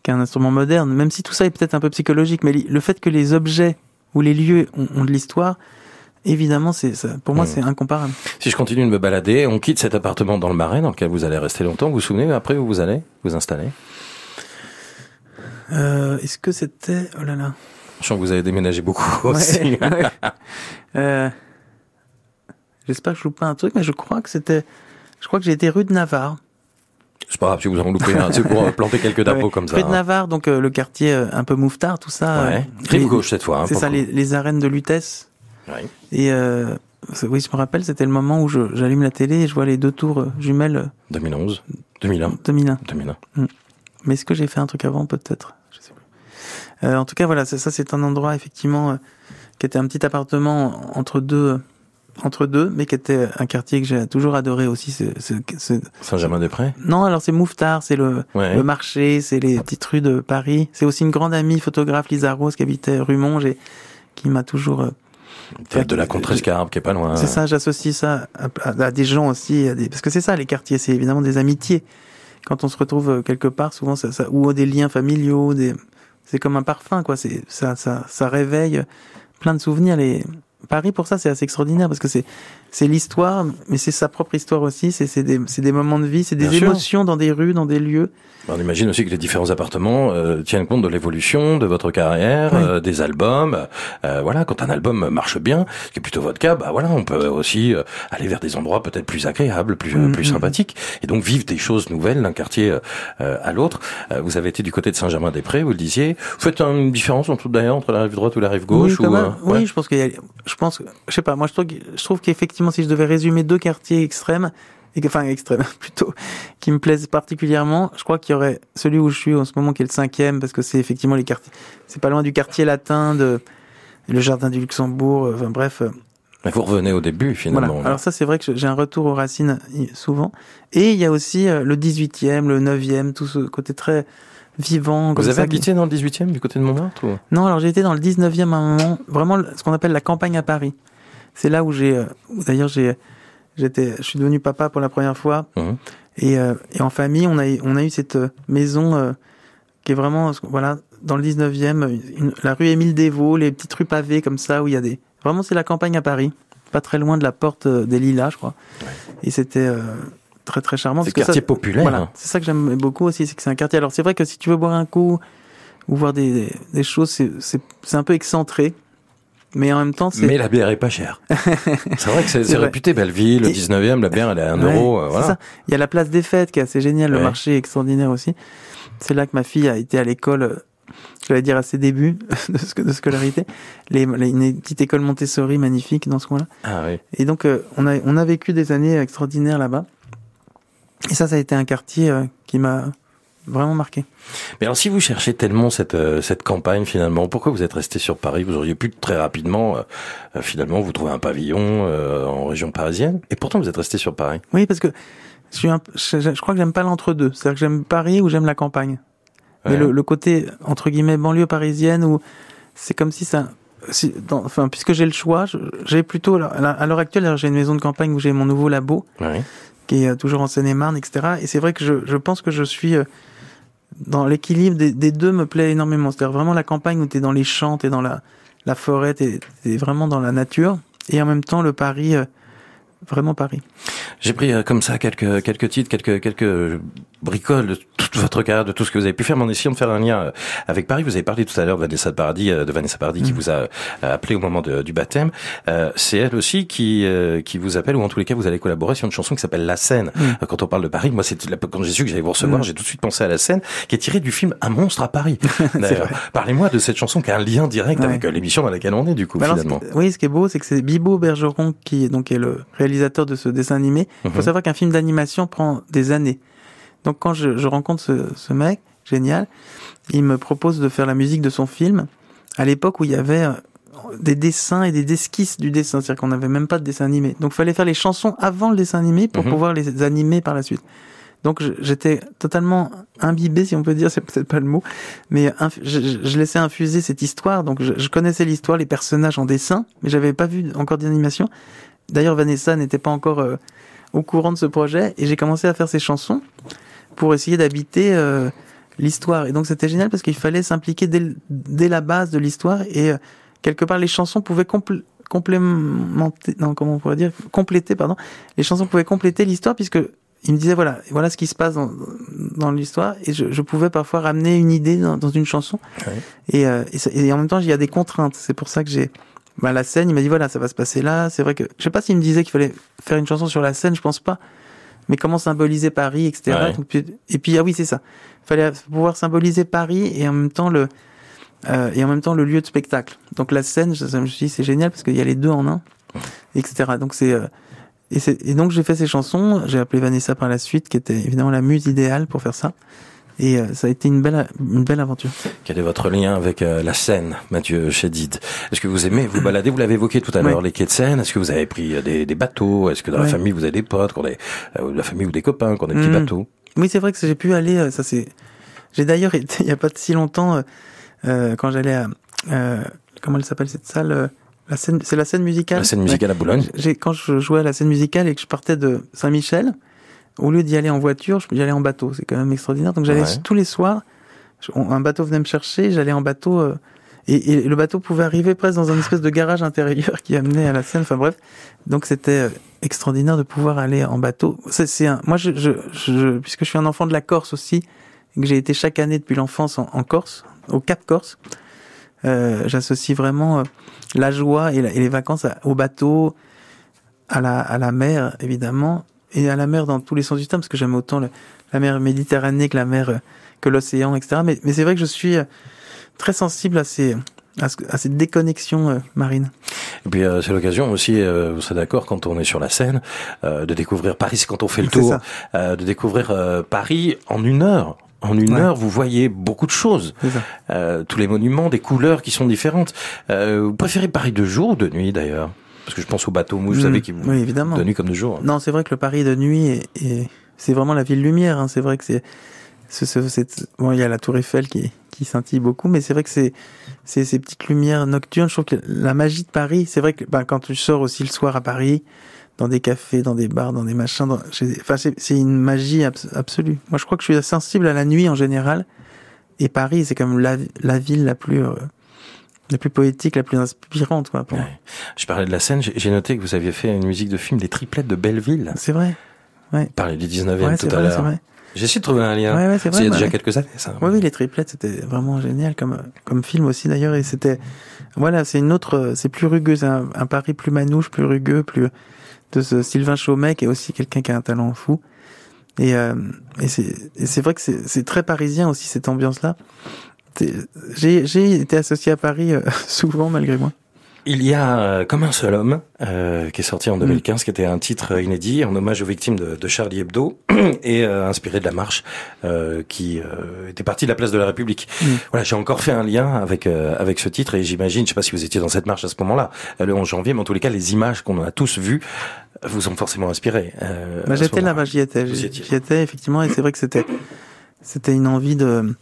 [SPEAKER 2] qu'à un instrument moderne, même si tout ça est peut-être un peu psychologique, mais le fait que les objets ou les lieux ont, de l'histoire, évidemment, c'est ça, pour moi, mmh. c'est incomparable.
[SPEAKER 1] Si je continue de me balader, on quitte cet appartement dans le Marais, dans lequel vous allez rester longtemps. Vous vous souvenez après où vous allez vous installer?
[SPEAKER 2] Euh, Est-ce que c'était oh là là
[SPEAKER 1] Je sens que vous avez déménagé beaucoup aussi.
[SPEAKER 2] euh, J'espère que je loupe pas un truc, mais je crois que c'était je crois que j'ai été rue de Navarre.
[SPEAKER 1] C'est pas grave si vous en loupé un, c'est pour planter quelques dapos comme ça.
[SPEAKER 2] Rue de hein. Navarre, donc euh, le quartier euh, un peu mouffetard, tout ça.
[SPEAKER 1] Ouais. Euh, Rive gauche cette fois. Hein,
[SPEAKER 2] c'est ça, les, arènes de Lutèce. Ouais. Et oui, je me rappelle, c'était le moment où j'allume la télé et je vois les deux tours jumelles.
[SPEAKER 1] 2011, 2001.
[SPEAKER 2] 2001.
[SPEAKER 1] 2001.
[SPEAKER 2] Mais est-ce que j'ai fait un truc avant, peut-être? Je sais plus. en tout cas, voilà, ça, c'est un endroit effectivement qui était un petit appartement entre deux entre deux, mais qui était un quartier que j'ai toujours adoré aussi.
[SPEAKER 1] Saint-Germain-des-Prés
[SPEAKER 2] Non, alors c'est Mouffetard, c'est le, le marché, c'est les petites rues de Paris. C'est aussi une grande amie photographe, Lisa Rose, qui habitait rue Monge et qui m'a toujours... Euh,
[SPEAKER 1] fait de la Contrescarpe, qui est pas loin.
[SPEAKER 2] C'est ça, j'associe ça à, des gens aussi, à des... parce que c'est ça les quartiers, c'est évidemment des amitiés. Quand on se retrouve euh, quelque part, souvent ça, ça ou des liens familiaux, des... c'est comme un parfum, quoi. C'est ça, ça, ça réveille plein de souvenirs. Les Paris, pour ça, c'est assez extraordinaire parce que c'est c'est l'histoire, mais c'est sa propre histoire aussi. C'est des, des moments de vie, c'est des émotions dans des rues, dans des lieux.
[SPEAKER 1] On imagine aussi que les différents appartements euh, tiennent compte de l'évolution de votre carrière, euh, des albums. Euh, voilà, quand un album marche bien, ce qui est plutôt votre cas, bah voilà, on peut aussi aller vers des endroits peut-être plus agréables, plus mm, plus mm, sympathiques, et donc vivre des choses nouvelles d'un quartier à l'autre. vous avez été du côté de Saint-Germain-des-Prés, vous le disiez. Vous faites une différence entre d'ailleurs entre la rive droite ou la rive gauche
[SPEAKER 2] Oui, oui je pense qu'il y a, je pense, je sais pas, moi je trouve, je trouve qu'effectivement si je devais résumer deux quartiers extrêmes, et enfin extrêmes plutôt, qui me plaisent particulièrement, je crois qu'il y aurait celui où je suis en ce moment qui est le cinquième, parce que c'est effectivement les quartiers, c'est pas loin du quartier latin, de le jardin du Luxembourg, euh, enfin bref. Euh.
[SPEAKER 1] Mais vous revenez au début finalement.
[SPEAKER 2] Alors ça c'est vrai que j'ai un retour aux racines souvent. Et il y a aussi euh, le 18e, le 9e, tout ce côté très vivant.
[SPEAKER 1] Vous avez habité dans le 18e du côté de Montmartre ou...
[SPEAKER 2] Non, alors j'ai été dans le 19e à un moment, vraiment ce qu'on appelle la campagne à Paris. C'est là où j'ai, d'ailleurs j'ai, j'étais, je suis devenu papa pour la première fois. Mmh. Et, euh, et, en famille, on a, on a eu cette euh, maison euh, qui est vraiment, voilà, dans le 19e, la rue Émile Desvaux, les petites rues pavées comme ça, où il y a des... Vraiment, c'est la campagne à Paris, pas très loin de la porte des Lilas, je crois. Et c'était très très charmant.
[SPEAKER 1] C'est quartier populaire. Voilà,
[SPEAKER 2] c'est ça que j'aime beaucoup aussi, c'est que c'est un quartier. Alors c'est vrai que si tu veux boire un coup ou voir des, des choses, c'est un peu excentré. Mais en même temps, c'est.
[SPEAKER 1] Mais la bière est pas chère. c'est vrai que c'est réputé Belleville, le 19e, la bière elle est à 1 euro. Euh, voilà. Ça.
[SPEAKER 2] Il y a la place des fêtes qui est assez géniale, le marché est extraordinaire aussi. C'est là que ma fille a été à l'école, euh, je vais dire à ses débuts de, scolarité, les, les, une petite école Montessori magnifique dans ce coin-là.
[SPEAKER 1] Ah oui.
[SPEAKER 2] Et donc euh, on a on a vécu des années extraordinaires là-bas. Et ça, ça a été un quartier qui m'a vraiment marqué.
[SPEAKER 1] Mais alors, si vous cherchez tellement cette euh, cette campagne finalement, pourquoi vous êtes resté sur Paris? Vous auriez pu très rapidement, euh, euh, finalement, vous trouver un pavillon en région parisienne, et pourtant vous êtes resté sur Paris.
[SPEAKER 2] Oui, parce que je suis un, je, crois que j'aime pas l'entre-deux. C'est-à-dire que j'aime Paris ou j'aime la campagne. Mais le, le, côté entre guillemets banlieue parisienne où c'est comme si ça si, dans, enfin, puisque j'ai le choix, j'ai plutôt, à l'heure actuelle, j'ai une maison de campagne où j'ai mon nouveau labo, qui est toujours en Seine-et-Marne, etc. Et c'est vrai que je, je pense que je suis dans l'équilibre des, deux me plaît énormément. C'est-à-dire vraiment la campagne où tu es dans les champs, tu es dans la, la forêt, tu es, vraiment dans la nature. Et en même temps, le Paris, euh, vraiment Paris.
[SPEAKER 1] J'ai pris comme ça quelques quelques titres, quelques quelques bricole de toute votre carrière, de tout ce que vous avez pu faire, mais en essayant de faire un lien euh, avec Paris. Vous avez parlé tout à l'heure de Vanessa Paradis, euh, de Vanessa Paradis qui mm. vous a euh, appelé au moment du baptême. c'est elle aussi qui qui vous appelle, ou en tous les cas, vous allez collaborer sur une chanson qui s'appelle La Seine. Mm. Quand on parle de Paris, moi, c'est quand j'ai su que j'allais vous recevoir, mm. j'ai tout de suite pensé à La Seine, qui est tirée du film Un monstre à Paris. Parlez-moi de cette chanson qui a un lien direct avec l'émission dans laquelle on est, du coup, bah finalement.
[SPEAKER 2] oui, ce qui est beau, c'est que c'est Bibo Bergeron qui donc est le réalisateur de ce dessin animé. Il faut mm-hmm. savoir qu'un film d'animation prend des années. Donc quand je, je rencontre ce, ce, mec, génial, il me propose de faire la musique de son film à l'époque où il y avait euh, des dessins et des esquisses du dessin, c'est-à-dire qu'on n'avait même pas de dessin animé. Donc il fallait faire les chansons avant le dessin animé pour mhm. pouvoir les animer par la suite. Donc j'étais totalement imbibé, si on peut dire, c'est peut-être pas le mot, mais je, je, laissais infuser cette histoire. Donc je, je connaissais l'histoire, les personnages en dessin, mais j'avais pas vu encore d'animation. D'ailleurs, Vanessa n'était pas encore euh, au courant de ce projet et j'ai commencé à faire ces chansons pour essayer d'habiter euh, l'histoire. Et donc c'était génial parce qu'il fallait s'impliquer dès, dès, la base de l'histoire et euh, quelque part les chansons pouvaient complémenter, non comment on pourrait dire, compléter pardon, les chansons pouvaient compléter l'histoire puisque il me disait voilà voilà ce qui se passe dans, dans l'histoire et je, je, pouvais parfois ramener une idée dans, dans une chanson. Et, euh, et, et, en même temps il y a des contraintes. C'est pour ça que j'ai bah, la scène il m'a dit voilà ça va se passer là c'est vrai que je sais pas s'il me disait qu'il fallait faire une chanson sur la scène je pense pas mais comment symboliser Paris, etc. et puis ah oui, c'est ça. Il fallait pouvoir symboliser Paris et en même temps le euh, et en même temps le lieu de spectacle. Donc la scène, je, me suis dit c'est génial parce qu'il y a les deux en un, etc. Donc c'est euh, et, et, donc j'ai fait ces chansons. J'ai appelé Vanessa par la suite, qui était évidemment la muse idéale pour faire ça. Et euh, ça a été une belle, une belle aventure.
[SPEAKER 1] Quel est votre lien avec euh, la Seine, Mathieu Chédid? Est-ce que vous aimez vous balader? Vous l'avez évoqué tout à l'heure, les quais de Seine. Est-ce que vous avez pris euh, des, des bateaux? Est-ce que dans la famille vous avez des potes, qu'on est, la famille ou des copains, qu'on a des petits hmm. bateaux?
[SPEAKER 2] Oui, c'est vrai que j'ai pu aller. Ça c'est. J'ai d'ailleurs été il y a pas si longtemps euh, quand j'allais à comment elle s'appelle cette salle la scène, c'est la scène musicale?
[SPEAKER 1] La scène musicale à Boulogne.
[SPEAKER 2] J'ai quand je jouais à la scène musicale et que je partais de Saint-Michel au lieu d'y aller en voiture, j'y allais en bateau. C'est quand même extraordinaire. Donc j'allais tous les soirs. Un bateau venait me chercher, j'allais en bateau. Euh, et, le bateau pouvait arriver presque dans un espèce de garage intérieur qui amenait à la Seine. Enfin bref, donc c'était euh, extraordinaire de pouvoir aller en bateau. C'est un, moi, je, je, puisque je suis un enfant de la Corse aussi, et que j'ai été chaque année depuis l'enfance en, Corse, au Cap Corse, euh, j'associe vraiment euh, la joie et, et les vacances au bateau, à la, à la mer évidemment, et à la mer dans tous les sens du terme, parce que j'aime autant la mer Méditerranée que la mer, euh, que l'océan, etc. Mais, mais c'est vrai que je suis euh, très sensible à ces, à, ces déconnexions euh, marines.
[SPEAKER 1] Et puis c'est l'occasion aussi, vous serez d'accord, quand on est sur la Seine, de découvrir Paris, c'est quand on fait le tour, de découvrir Paris en une heure. En une heure, vous voyez beaucoup de choses. tous les monuments, des couleurs qui sont différentes. vous préférez Paris de jour ou de nuit d'ailleurs? Parce que je pense au bateau mouche, vous savez, qui
[SPEAKER 2] oui, évidemment.
[SPEAKER 1] de nuit comme de jour.
[SPEAKER 2] Non, c'est vrai que le Paris de nuit, est, c'est vraiment la ville lumière. Hein. C'est vrai que c'est, c'est, bon, il y a la Tour Eiffel qui, qui scintille beaucoup, mais c'est vrai que c'est, c'est ces petites lumières nocturnes. Je trouve que la magie de Paris, c'est vrai que bah, quand tu sors aussi le soir à Paris, dans des cafés, dans des bars, dans des machins, dans, enfin, c'est, une magie absolue. Moi, je crois que je suis sensible à la nuit en général. Et Paris, c'est comme la, la ville la plus euh, la plus poétique, la plus inspirante. Quoi, pour
[SPEAKER 1] Je parlais de la scène, j'ai noté que vous aviez fait une musique de film des triplettes de Belleville.
[SPEAKER 2] C'est vrai. Ouais.
[SPEAKER 1] Parler du 19e tout à l'heure. J'ai essayé de trouver un lien.
[SPEAKER 2] Ouais, ouais, c'est vrai.
[SPEAKER 1] Il y a déjà quelques années, ça.
[SPEAKER 2] Oui, oui, les triplettes, c'était vraiment génial comme comme film aussi d'ailleurs, et c'était voilà, c'est une autre, c'est plus rugueux, c'est un, un, pari plus manouche, plus rugueux, plus de ce Sylvain Chaumet qui est aussi quelqu'un qui a un talent fou. Et, euh, et c'est vrai que c'est très parisien aussi cette ambiance-là. J'ai été associé à Paris euh, souvent malgré moi.
[SPEAKER 1] Il y a euh, Comme un seul homme, euh, qui est sorti en 2015, mm. qui était un titre inédit en hommage aux victimes de, de Charlie Hebdo et euh, inspiré de la marche qui était partie de la place de la République. Mm. Voilà, j'ai encore fait un lien avec avec ce titre et j'imagine, je sais pas si vous étiez dans cette marche à ce moment-là, le 11 janvier, mais en tous les cas, les images qu'on a tous vues vous ont forcément inspiré.
[SPEAKER 2] Bah, j'étais là-bas, j'y étais, j'y étais effectivement, et c'est vrai que c'était c'était une envie de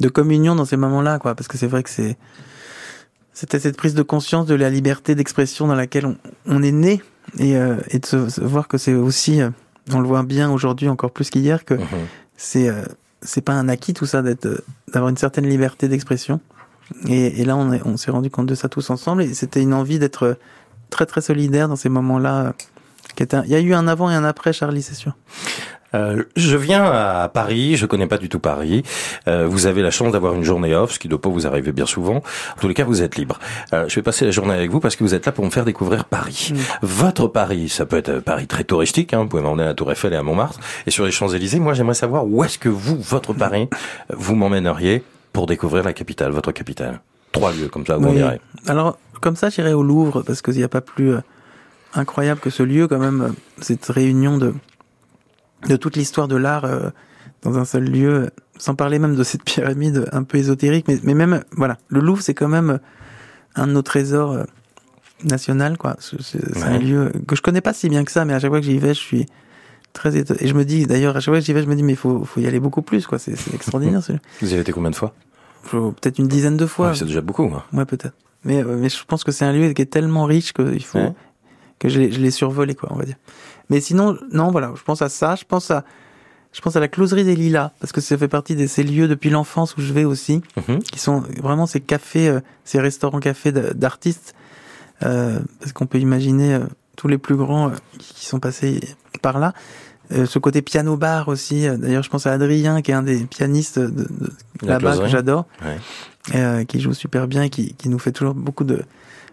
[SPEAKER 2] de communion dans ces moments-là, quoi, parce que c'est vrai que c'est c'était cette prise de conscience de la liberté d'expression dans laquelle on, on est né et, euh, et de se, voir que c'est aussi, euh, on le voit bien aujourd'hui encore plus qu'hier, que mhm. c'est euh, c'est pas un acquis tout ça d'être d'avoir une certaine liberté d'expression. Et, et, là, on, on s'est rendu compte de ça tous ensemble et c'était une envie d'être très très solidaire dans ces moments-là Il y a eu un avant et un après Charlie, c'est sûr.
[SPEAKER 1] Euh, je viens à Paris, je connais pas du tout Paris. Euh, vous avez la chance d'avoir une journée off, ce qui doit pas vous arriver bien souvent. En tous les cas, vous êtes libre. Euh, je vais passer la journée avec vous parce que vous êtes là pour me faire découvrir Paris. Mm. Votre Paris, ça peut être Paris très touristique. Hein, vous pouvez m'emmener à la Tour Eiffel et à Montmartre et sur les Champs Élysées. Moi, j'aimerais savoir où est-ce que vous, votre Paris, vous m'emmèneriez pour découvrir la capitale, votre capitale. Trois lieux comme ça, vous oui.
[SPEAKER 2] Alors, comme ça, j'irai au Louvre parce qu'il n'y a pas plus euh, incroyable que ce lieu, quand même, cette réunion de de toute l'histoire de l'art euh, dans un seul lieu, sans parler même de cette pyramide un peu ésotérique, mais, mais même, voilà, le Louvre, c'est quand même un de nos trésors euh, national, quoi. C'est un lieu que je connais pas si bien que ça, mais à chaque fois que j'y vais, je suis très étonné. Et je me dis, d'ailleurs, à chaque fois que j'y vais, je me dis, mais il faut, faut y aller beaucoup plus, quoi. C'est extraordinaire,
[SPEAKER 1] Vous y avez été combien de fois?
[SPEAKER 2] Peut-être une dizaine de fois.
[SPEAKER 1] c'est déjà beaucoup. Hein.
[SPEAKER 2] Ouais, peut-être. Mais, euh, mais je pense que c'est un lieu qui est tellement riche qu'il faut que je l'ai survolé, quoi, on va dire. Mais sinon, non, voilà, je pense à ça. Je pense à, je pense à la closerie des Lilas parce que ça fait partie de ces lieux depuis l'enfance où je vais aussi, mhm. qui sont vraiment ces cafés, euh, ces restaurants cafés d'artistes, euh, parce qu'on peut imaginer euh, tous les plus grands euh, qui sont passés par là. ce côté piano bar aussi. D'ailleurs, je pense à Adrien, qui est un des pianistes de, de là-bas que j'adore, ouais. qui joue super bien, et qui, qui nous fait toujours beaucoup de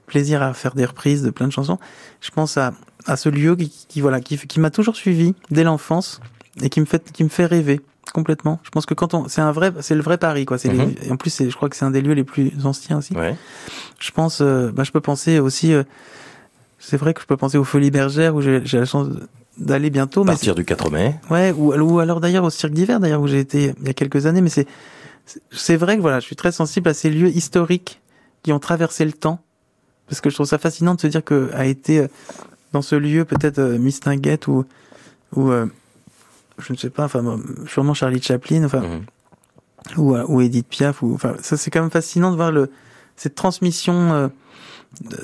[SPEAKER 2] plaisir à faire des reprises de plein de chansons. Je pense à, à ce lieu qui, qui voilà, qui, qui m'a toujours suivi dès l'enfance et qui me fait, qui me fait rêver complètement. Je pense que quand on, c'est un vrai, c'est le vrai Paris, quoi. C'est mhm. en plus, je crois que c'est un des lieux les plus anciens aussi. Ouais. Je pense, euh, bah, je peux penser aussi, euh, c'est vrai que je peux penser aux Folies Bergères où j'ai la chance d'aller bientôt.
[SPEAKER 1] À partir du 4 mai.
[SPEAKER 2] Ouais, ou, ou alors d'ailleurs au Cirque d'hiver, d'ailleurs où j'ai été il y a quelques années, mais c'est, c'est vrai que voilà, je suis très sensible à ces lieux historiques qui ont traversé le temps parce que je trouve ça fascinant de se dire que a été euh, dans ce lieu peut-être euh, Miss Tinguette ou ou euh, je ne sais pas, enfin sûrement Charlie Chaplin, enfin mhm. ou ou Edith Piaf, ou enfin ça c'est quand même fascinant de voir le cette transmission,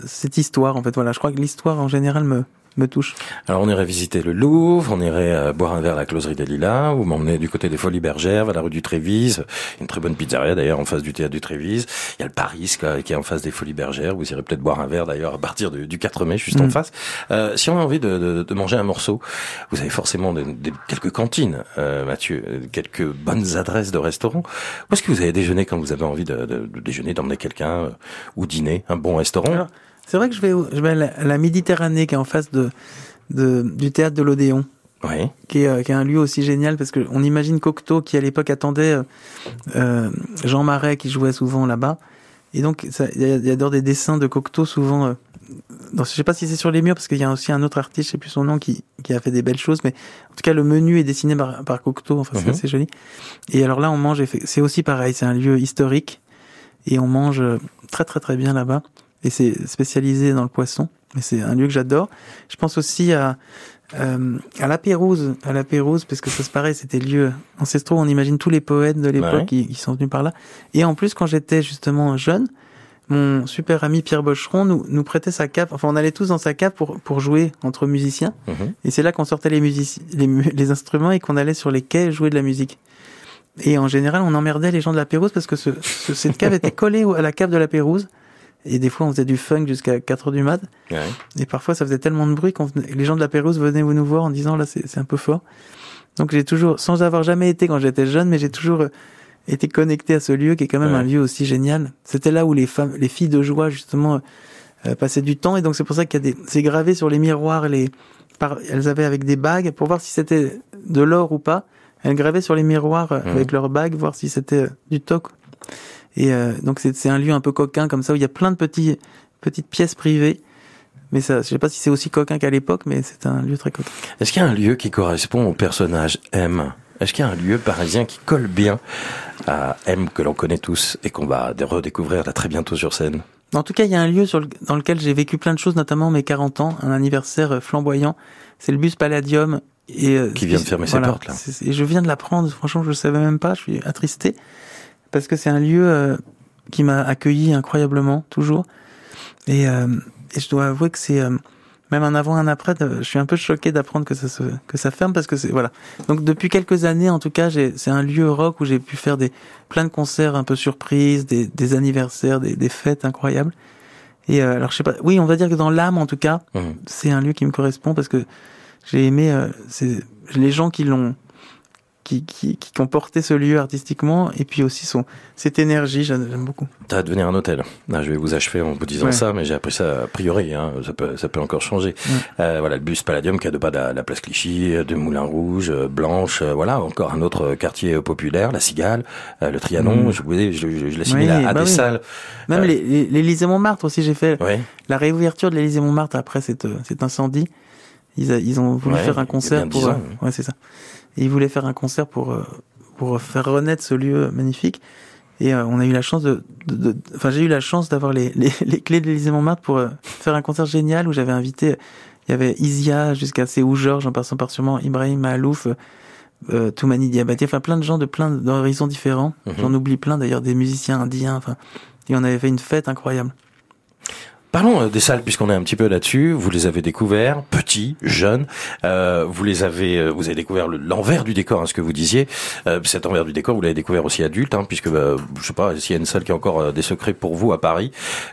[SPEAKER 2] cette histoire en fait. Voilà, je crois que l'histoire en général me me touche.
[SPEAKER 1] Alors on irait visiter le Louvre, on irait euh, boire un verre à la closerie des Lilas, vous m'emmenez du côté des Folies Bergères, vers la rue du Trévise, une très bonne pizzeria d'ailleurs en face du théâtre du Trévise. Il y a le Paris qui est en face des Folies Bergères, vous irez peut-être boire un verre d'ailleurs à partir du, 4 mai, juste en mm. face. Euh, si on a envie de, de, manger un morceau, vous avez forcément quelques cantines, euh, Mathieu, quelques bonnes adresses de restaurants. Où est-ce que vous avez déjeuné quand vous avez envie de, déjeuner, d'emmener quelqu'un euh, ou dîner, un bon restaurant?
[SPEAKER 2] C'est vrai que je vais, je vais à la, Méditerranée qui est en face de, de du théâtre de l'Odéon.
[SPEAKER 1] Oui.
[SPEAKER 2] Qui, est, euh, qui est un lieu aussi génial parce que on imagine Cocteau qui à l'époque attendait euh, euh, Jean Marais qui jouait souvent là-bas. Et donc il y, a, y a des dessins de Cocteau souvent. Euh, je sais pas si c'est sur les murs parce qu'il y a aussi un autre artiste, je sais plus son nom, qui, qui a fait des belles choses. Mais en tout cas le menu est dessiné par, par Cocteau. Enfin c'est mhm. assez joli. Et alors là on mange. C'est aussi pareil. C'est un lieu historique et on mange très très très bien là-bas et c'est spécialisé dans le poisson. Mais c'est un lieu que j'adore. Je pense aussi à euh, à la Pérouse, à la Pérouse, parce que ça se paraît, c'était lieu ancestraux. On imagine tous les poètes de l'époque qui, qui, sont venus par là. Et en plus, quand j'étais justement jeune, mon super ami Pierre Bocheron nous, nous prêtait sa cape. Enfin, on allait tous dans sa cape pour pour jouer entre musiciens. Mhm. Et c'est là qu'on sortait les, les, les instruments et qu'on allait sur les quais jouer de la musique. Et en général, on emmerdait les gens de la Pérouse parce que ce, cette cave était collée à la cave de la Pérouse. Et des fois, on faisait du funk jusqu'à 4 heures du mat. Ouais. Et parfois, ça faisait tellement de bruit qu'on les gens de la Pérouse venaient vous nous voir en disant là, c'est un peu fort. Donc j'ai toujours, sans avoir jamais été quand j'étais jeune, mais j'ai toujours euh, été connecté à ce lieu qui est quand même un lieu aussi génial. C'était là où les femmes, les filles de joie justement euh, passaient du temps. Et donc c'est pour ça qu'il y a des, c'est gravé sur les miroirs, les, par, elles avaient avec des bagues pour voir si c'était de l'or ou pas. Elles gravaient sur les miroirs euh, avec leurs bagues, voir si c'était du toc et euh, donc c'est un lieu un peu coquin comme ça où il y a plein de petits, petites pièces privées. Mais ça, je sais pas si c'est aussi coquin qu'à l'époque, mais c'est un lieu très coquin.
[SPEAKER 1] Est-ce qu'il y a un lieu qui correspond au personnage M? Est-ce qu'il y a un lieu parisien qui colle bien à M que l'on connaît tous et qu'on va redécouvrir là très bientôt sur scène?
[SPEAKER 2] En tout cas, il y a un lieu sur dans lequel j'ai vécu plein de choses, notamment mes 40 ans, un anniversaire euh, flamboyant. C'est le bus Palladium.
[SPEAKER 1] Et, euh, qui vient de fermer ses portes là.
[SPEAKER 2] Et je viens de l'apprendre, franchement je ne savais même pas, je suis attristé parce que c'est un lieu euh, qui m'a accueilli incroyablement toujours. Et, euh, et, je dois avouer que c'est euh, même un avant un après. Je suis un peu choqué d'apprendre que ça se, que ça ferme parce que c'est voilà. Donc depuis quelques années, en tout cas, c'est un lieu rock où j'ai pu faire des plein de concerts un peu surprises, des, des anniversaires, des, des, fêtes incroyables. Et euh, alors je sais pas, oui, on va dire que dans l'âme en tout cas,
[SPEAKER 1] Mmh.
[SPEAKER 2] c'est un lieu qui me correspond parce que j'ai aimé euh, c'est les gens qui l'ont qui, qui, qui porté ce lieu artistiquement et puis aussi son cette énergie, j'aime beaucoup.
[SPEAKER 1] Ça va devenir un hôtel. Là, je vais vous achever en vous disant
[SPEAKER 2] Ouais.
[SPEAKER 1] ça, mais j'ai appris ça a priori. Hein, ça peut, ça peut encore changer. Euh, voilà, le bus Palladium qui a de pas de la, la place Clichy, euh, de Moulin Rouge, euh, Blanche. euh, voilà, encore un autre quartier populaire, la Cigale, euh, le Trianon.
[SPEAKER 2] Mm.
[SPEAKER 1] Je, vous dis, je, je, je l'assimile
[SPEAKER 2] Oui,
[SPEAKER 1] à, à
[SPEAKER 2] bah
[SPEAKER 1] des
[SPEAKER 2] oui.
[SPEAKER 1] salles.
[SPEAKER 2] Même l'Élysée Montmartre aussi, j'ai fait
[SPEAKER 1] Ouais.
[SPEAKER 2] la réouverture de l'Élysée Montmartre après cet, cet incendie. Ils, a- ils ont voulu
[SPEAKER 1] Ouais,
[SPEAKER 2] faire un concert pour.
[SPEAKER 1] 10 ans,
[SPEAKER 2] euh, ouais, c'est ça. Et ils voulaient faire un concert pour euh, pour faire renaître ce lieu magnifique. Et euh, on a eu la chance de, enfin j'ai eu la chance d'avoir les, les, les clés de l'Élysée Montmartre pour euh, faire un concert génial où j'avais invité, il y avait Isia jusqu'à Séou Georges en passant par sûrement Ibrahim Mahalouf, euh, Toumani Diabati, enfin plein de gens de plein d'horizons différents.
[SPEAKER 1] Mhm.
[SPEAKER 2] J'en oublie plein d'ailleurs des musiciens indiens, enfin et on avait fait une fête incroyable.
[SPEAKER 1] Parlons euh, des salles puisqu'on est un petit peu là-dessus. Vous les avez découverts, petits, jeunes. Euh, vous les avez, euh, vous avez découvert le- l'envers du décor, hein, ce que vous disiez. Euh, cet envers du décor, vous l'avez découvert aussi adulte, hein, puisque bah, je sais pas s'il y a une salle qui a encore euh, des secrets pour vous à Paris.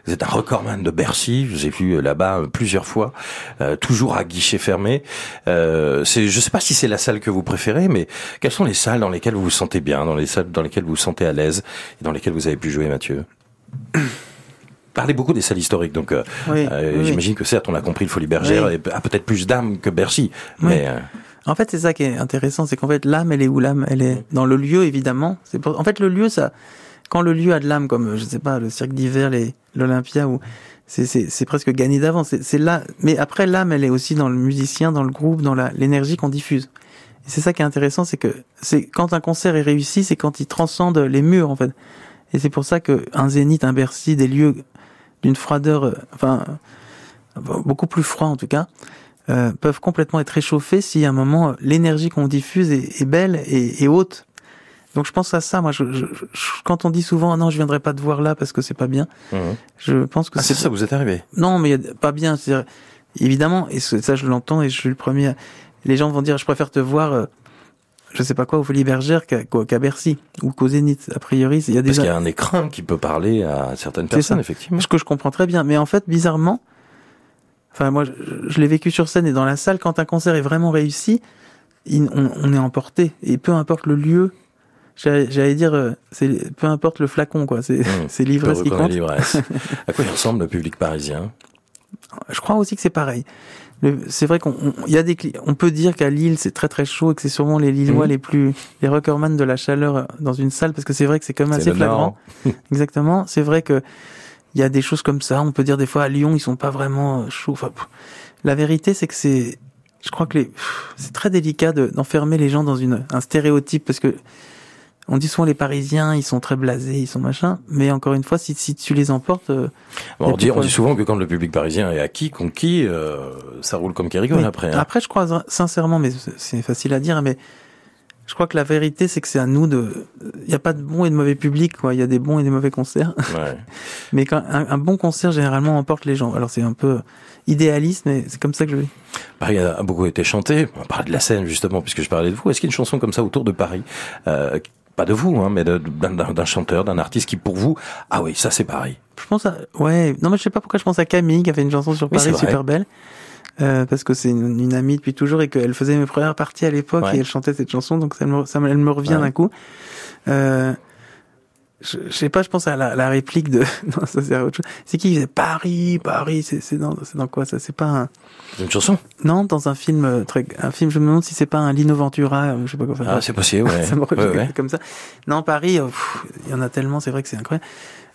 [SPEAKER 1] Vous êtes un recordman de Bercy. Je vous ai vu là-bas plusieurs fois, euh, toujours à guichet fermé. Euh, c'est, je sais pas si c'est la salle que vous préférez, mais quelles sont les salles dans lesquelles vous vous sentez bien, dans les salles dans lesquelles vous vous sentez à l'aise et dans lesquelles vous avez pu jouer, Mathieu? Parlez beaucoup des salles historiques, donc euh,
[SPEAKER 2] Oui,
[SPEAKER 1] euh,
[SPEAKER 2] oui.
[SPEAKER 1] J'imagine que certes, on a compris le Folie Bergère
[SPEAKER 2] Oui.
[SPEAKER 1] et a peut-être plus d'âme que Bercy, mais euh,
[SPEAKER 2] En fait, c'est ça qui est intéressant, c'est qu'en fait, l'âme, elle est où l'âme? Elle est dans le lieu, évidemment. C'est pour... En fait, le lieu, ça, quand le lieu a de l'âme, comme je sais pas, le cirque d'hiver, les... l'Olympia, ou c'est presque gagné d'avance. C'est là, mais après l'âme, elle est aussi dans le musicien, dans le groupe, dans la l'énergie qu'on diffuse. Et c'est ça qui est intéressant, c'est que c'est quand un concert est réussi, c'est quand il transcende les murs, en fait. Et c'est pour ça que un zénith, un Bercy, des lieux d'une froideur, euh, enfin beaucoup plus froid en tout cas, euh, peuvent complètement être réchauffés si à un moment euh, l'énergie qu'on diffuse est, est belle et, et haute. Donc je pense à ça. Moi, je, je- je- quand on dit souvent Ah non, je viendrai pas te voir là parce que c'est pas bien,
[SPEAKER 1] mhm.
[SPEAKER 2] je pense que
[SPEAKER 1] ah, c'est ça, vous êtes arrivé.
[SPEAKER 2] non, mais il y a- pas bien. Évidemment, et ça je l'entends et je suis le premier. Les gens vont dire je préfère te voir, euh, je sais pas quoi, au Folie Bergère qu'à Bercy ou qu'au Zénith. A priori, il y a des
[SPEAKER 1] Parce qu'il y a un écran qui peut parler à certaines personnes,
[SPEAKER 2] ça.
[SPEAKER 1] effectivement.
[SPEAKER 2] Ce que je comprends très bien. Mais en fait, bizarrement, enfin moi, je, je l'ai vécu sur scène et dans la salle, quand un concert est vraiment réussi, il- on, on est emporté. Et peu importe le lieu, j'allais dire, euh, c'est peu importe le flacon, quoi. C'est
[SPEAKER 1] Mmh.
[SPEAKER 2] l'ivresse qui compte.
[SPEAKER 1] à quoi il ressemble le public parisien?
[SPEAKER 2] Je crois aussi que c'est pareil. Le- C'est vrai qu'on y a des on peut dire qu'à Lille c'est très très chaud et que c'est sûrement les Lillois
[SPEAKER 1] Mhm.
[SPEAKER 2] les plus les recordman de la chaleur dans une salle parce que c'est vrai que c'est quand même assez flagrant. Exactement. C'est vrai que il y a des choses comme ça. On peut dire des fois à Lyon, ils sont pas vraiment euh, chauds. Enfin, la vérité, c'est que c'est, je crois que les, c'est très délicat de- d'enfermer les gens dans une, un stéréotype parce que on dit souvent les Parisiens, ils sont très blasés, ils sont machin. Mais encore une fois, si, si tu les emportes, euh,
[SPEAKER 1] Bon, on, dit, on dit souvent que quand le public parisien est acquis, conquis, euh, ça roule comme qui rigole après. hein.
[SPEAKER 2] Après, je crois sincèrement, mais c'est- facile à dire, mais je crois que la vérité, c'est que c'est à nous de. Il n'y a pas de bon et de mauvais public, quoi. Il y a des bons et des mauvais concerts.
[SPEAKER 1] Ouais.
[SPEAKER 2] Mais quand un, un bon concert généralement emporte les gens. Alors c'est un peu idéaliste, mais c'est comme ça que je vais.
[SPEAKER 1] Paris a beaucoup été chanté. On va parler de la scène justement, puisque je parlais de vous. Est-ce qu'il y a une chanson comme ça autour de Paris euh, Pas de vous, hein, mais d'un chanteur, d'un artiste qui pour vous, ah oui, ça c'est Paris.
[SPEAKER 2] Je pense à ouais. Non mais je sais pas pourquoi je pense à Camille qui a fait une chanson sur
[SPEAKER 1] Oui,
[SPEAKER 2] Paris super belle. Euh, parce que c'est une, une amie depuis toujours et qu'elle faisait mes premières parties à l'époque
[SPEAKER 1] Ouais.
[SPEAKER 2] et elle chantait cette chanson donc ça me, ça me, elle me revient
[SPEAKER 1] Ouais.
[SPEAKER 2] d'un coup. Euh, je, je sais pas, je pense à la, la réplique de non ça c'est autre chose. C'est qui qui faisait Paris, Paris, c'est c'est dans c'est dans quoi ça? C'est pas un
[SPEAKER 1] C'est une chanson?
[SPEAKER 2] Non dans un film euh, très un film je me demande si c'est pas un Lino Ventura, euh, je sais pas quoi faire.
[SPEAKER 1] Ah, c'est possible, ouais.
[SPEAKER 2] ça me
[SPEAKER 1] Ouais, ouais.
[SPEAKER 2] comme ça. Non, Paris, euh, il y en a tellement, c'est vrai que c'est incroyable.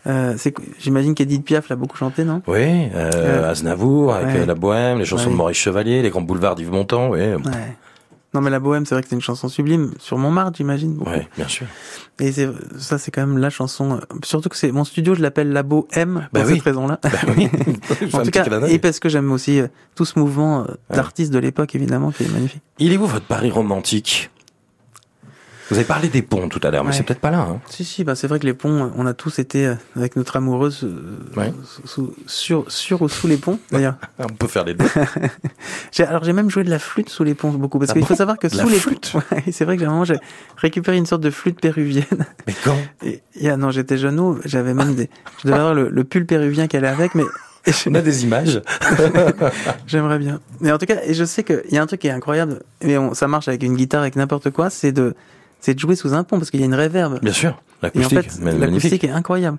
[SPEAKER 2] Euh, c'est, j'imagine qu'Edith Piaf l'a beaucoup chanté, non?
[SPEAKER 1] Oui, euh,
[SPEAKER 2] Euh,
[SPEAKER 1] Aznavour, avec
[SPEAKER 2] ouais.
[SPEAKER 1] La Bohème, les chansons
[SPEAKER 2] Ouais.
[SPEAKER 1] de Maurice Chevalier, les grands boulevards d'Yves Montand, oui.
[SPEAKER 2] Ouais. Non, mais la Bohème, c'est vrai que c'est une chanson sublime sur Montmartre, j'imagine. beaucoup.
[SPEAKER 1] Ouais, bien sûr.
[SPEAKER 2] Et c'est, ça, c'est quand même la chanson. Surtout que c'est mon studio, je l'appelle la Bohème pour
[SPEAKER 1] Bah oui.
[SPEAKER 2] cette raison-là.
[SPEAKER 1] Bah oui.
[SPEAKER 2] en tout cas, et parce que j'aime aussi euh, tout ce mouvement euh, d'artistes de l'époque, évidemment, qui est magnifique.
[SPEAKER 1] Il est où votre Paris romantique? Vous avez parlé des ponts tout à l'heure, mais
[SPEAKER 2] Ouais.
[SPEAKER 1] c'est peut-être pas là. Hein.
[SPEAKER 2] Si, si, bah, c'est vrai que les ponts, on a tous été euh, avec notre amoureuse euh,
[SPEAKER 1] Ouais.
[SPEAKER 2] sous- sur, sur ou sous les ponts, d'ailleurs.
[SPEAKER 1] On peut faire les deux.
[SPEAKER 2] Alors j'ai même joué de la flûte sous les ponts beaucoup parce
[SPEAKER 1] Ah
[SPEAKER 2] qu'il
[SPEAKER 1] bon
[SPEAKER 2] faut savoir que
[SPEAKER 1] De la
[SPEAKER 2] sous les
[SPEAKER 1] flûte
[SPEAKER 2] ponts, Ouais, c'est vrai que j'ai un moment j'ai récupéré une sorte de flûte péruvienne.
[SPEAKER 1] mais quand?
[SPEAKER 2] Et, et, ah non, j'étais jeune, j'avais même des, je devais avoir le, le pull péruvien qu'elle allait avec, mais
[SPEAKER 1] On a des images.
[SPEAKER 2] J'aimerais bien. Mais en tout cas, et je sais qu'il y a un truc qui est incroyable, mais on, ça marche avec une guitare, avec n'importe quoi, c'est de, c'est de jouer sous un pont parce qu'il y a une réverbe.
[SPEAKER 1] Bien sûr,
[SPEAKER 2] Et en
[SPEAKER 1] l'acoustique,
[SPEAKER 2] fait,
[SPEAKER 1] mais
[SPEAKER 2] l'acoustique est incroyable.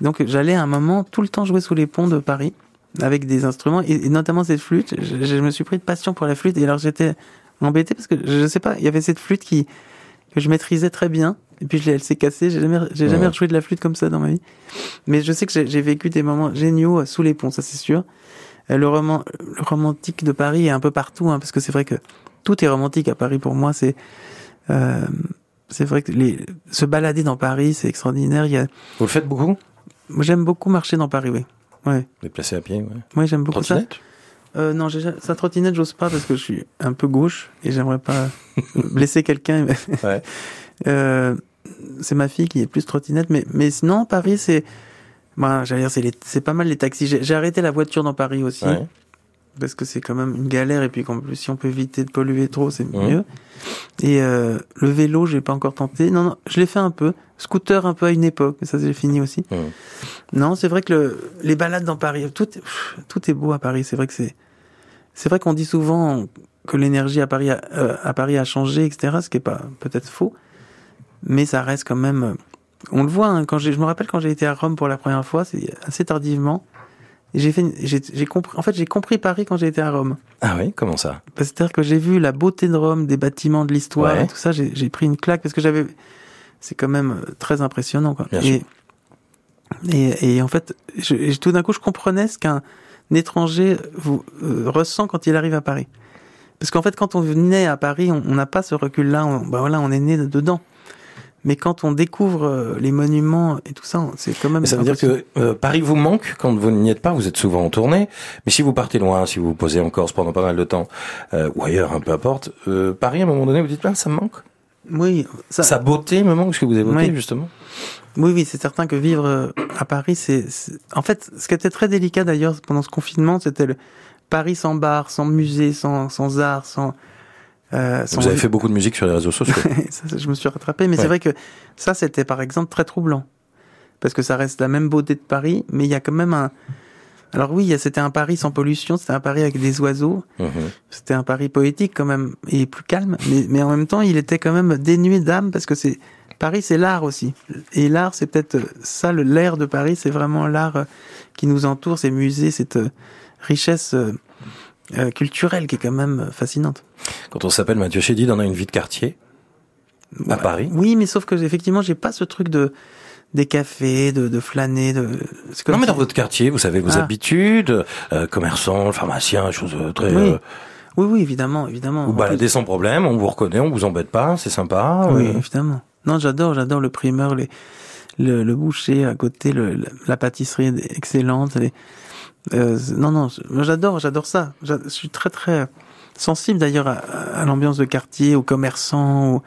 [SPEAKER 2] Donc j'allais à un moment tout le temps jouer sous les ponts de Paris avec des instruments et, et notamment cette flûte. Je, je me suis pris de passion pour la flûte et alors j'étais embêté parce que je sais pas, il y avait cette flûte qui que je maîtrisais très bien et puis je elle s'est cassée. J'ai jamais j'ai jamais rejoué de la flûte comme ça dans ma vie. Mais je sais que j'ai j'ai vécu des moments géniaux sous les ponts, ça c'est sûr. Euh, Le, roman, le romantique de Paris est un peu partout hein, parce que c'est vrai que tout est romantique à Paris pour moi. C'est euh, c'est vrai que les, se balader dans Paris, c'est extraordinaire. Il y a,
[SPEAKER 1] Vous le faites beaucoup?
[SPEAKER 2] moi, j'aime beaucoup marcher dans Paris, oui. Ouais.
[SPEAKER 1] Déplacer à pied, ouais.
[SPEAKER 2] Oui, j'aime beaucoup ça.
[SPEAKER 1] Trottinette?
[SPEAKER 2] Euh, non, j'ai, sa trottinette, j'ose pas parce que je suis un peu gauche et j'aimerais pas blesser quelqu'un.
[SPEAKER 1] Ouais.
[SPEAKER 2] Euh, c'est ma fille qui est plus trottinette, mais, mais sinon, Paris, c'est, bah, j'allais dire, c'est, les- c'est pas mal les taxis. J'ai, j'ai arrêté la voiture dans Paris aussi.
[SPEAKER 1] Ouais.
[SPEAKER 2] Parce que c'est quand même une galère et puis qu'en plus, si on peut éviter de polluer trop, c'est mieux. Et euh, le vélo, j'ai pas encore tenté. Non, non, je l'ai fait un peu. Scooter un peu à une époque, mais ça j'ai fini aussi. Non, c'est vrai que le, les balades dans Paris, tout, pff, tout est beau à Paris. C'est vrai que c'est, c'est vrai qu'on dit souvent que l'énergie à Paris a, euh, à Paris a changé, etc. Ce qui est pas peut-être faux, mais ça reste quand même. On le voit. hein, quand je me rappelle quand j'ai été à Rome pour la première fois, c'est assez tardivement. J'ai fait, j'ai, j'ai compris. En fait, j'ai compris Paris quand j'ai été à Rome.
[SPEAKER 1] Ah oui, comment ça?
[SPEAKER 2] C'est-à-dire que j'ai vu la beauté de Rome, des bâtiments, de l'histoire,
[SPEAKER 1] Ouais.
[SPEAKER 2] et tout ça. J'ai j'ai pris une claque parce que j'avais. C'est quand même euh, très impressionnant, quoi.
[SPEAKER 1] Bien
[SPEAKER 2] et, et, et en fait, je, et tout d'un coup, je comprenais ce qu'un étranger vous, euh, ressent quand il arrive à Paris. Parce qu'en fait, quand on naît à Paris, on on n'a pas ce recul-là. On, ben voilà, on est né dedans. Mais quand on découvre euh, les monuments et tout ça, c'est quand même.
[SPEAKER 1] Mais ça veut dire que euh, Paris vous manque quand vous n'y êtes pas, vous êtes souvent en tournée, mais si vous partez loin, si vous vous posez en Corse pendant pas mal de temps, euh, ou ailleurs, hein, peu importe, euh, Paris à un moment donné, vous dites, ben, ça me manque
[SPEAKER 2] Oui, ça,
[SPEAKER 1] Sa beauté me manque, ce que vous évoquez
[SPEAKER 2] Oui.
[SPEAKER 1] justement
[SPEAKER 2] Oui, oui, c'est certain que vivre à Paris, c'est, c'est- En fait, ce qui était très délicat d'ailleurs pendant ce confinement, c'était le Paris sans bar, sans musée, sans, sans art, sans. Euh,
[SPEAKER 1] Vous avez fait beaucoup de musique sur les réseaux sociaux.
[SPEAKER 2] ça, je me suis rattrapé, mais
[SPEAKER 1] Ouais.
[SPEAKER 2] c'est vrai que ça, c'était par exemple très troublant. Parce que ça reste la même beauté de Paris, mais il y a quand même un. Alors oui, c'était un Paris sans pollution, c'était un Paris avec des oiseaux,
[SPEAKER 1] Mhm.
[SPEAKER 2] c'était un Paris poétique quand même, et plus calme, mais, mais en même temps, il était quand même dénué d'âme, parce que c'est. Paris, c'est l'art aussi. Et l'art, c'est peut-être ça, l'air de Paris, c'est vraiment l'art euh, qui nous entoure, ces musées, cette euh, richesse euh, culturelle qui est quand même euh, fascinante.
[SPEAKER 1] Quand on s'appelle Mathieu Chédid, on a une vie de quartier à. Paris.
[SPEAKER 2] Oui, mais sauf que effectivement, j'ai pas ce truc de des cafés, de, de flâner, de. comme
[SPEAKER 1] Non, mais dans votre quartier, vous savez vos
[SPEAKER 2] Ah.
[SPEAKER 1] habitudes, euh, commerçant, pharmacien, choses euh, très...
[SPEAKER 2] Oui,
[SPEAKER 1] euh,
[SPEAKER 2] oui, oui, évidemment, évidemment.
[SPEAKER 1] vous baladez sans problème, on vous reconnaît, on vous embête pas, c'est sympa.
[SPEAKER 2] Oui,
[SPEAKER 1] euh,
[SPEAKER 2] évidemment. Non, j'adore, j'adore le primeur, les, le, le boucher à côté, le, la, la pâtisserie est excellente. les- euh, non, non, j'adore, j'adore ça. Je suis très, très sensible d'ailleurs à, à l'ambiance de quartier, aux commerçants, aux,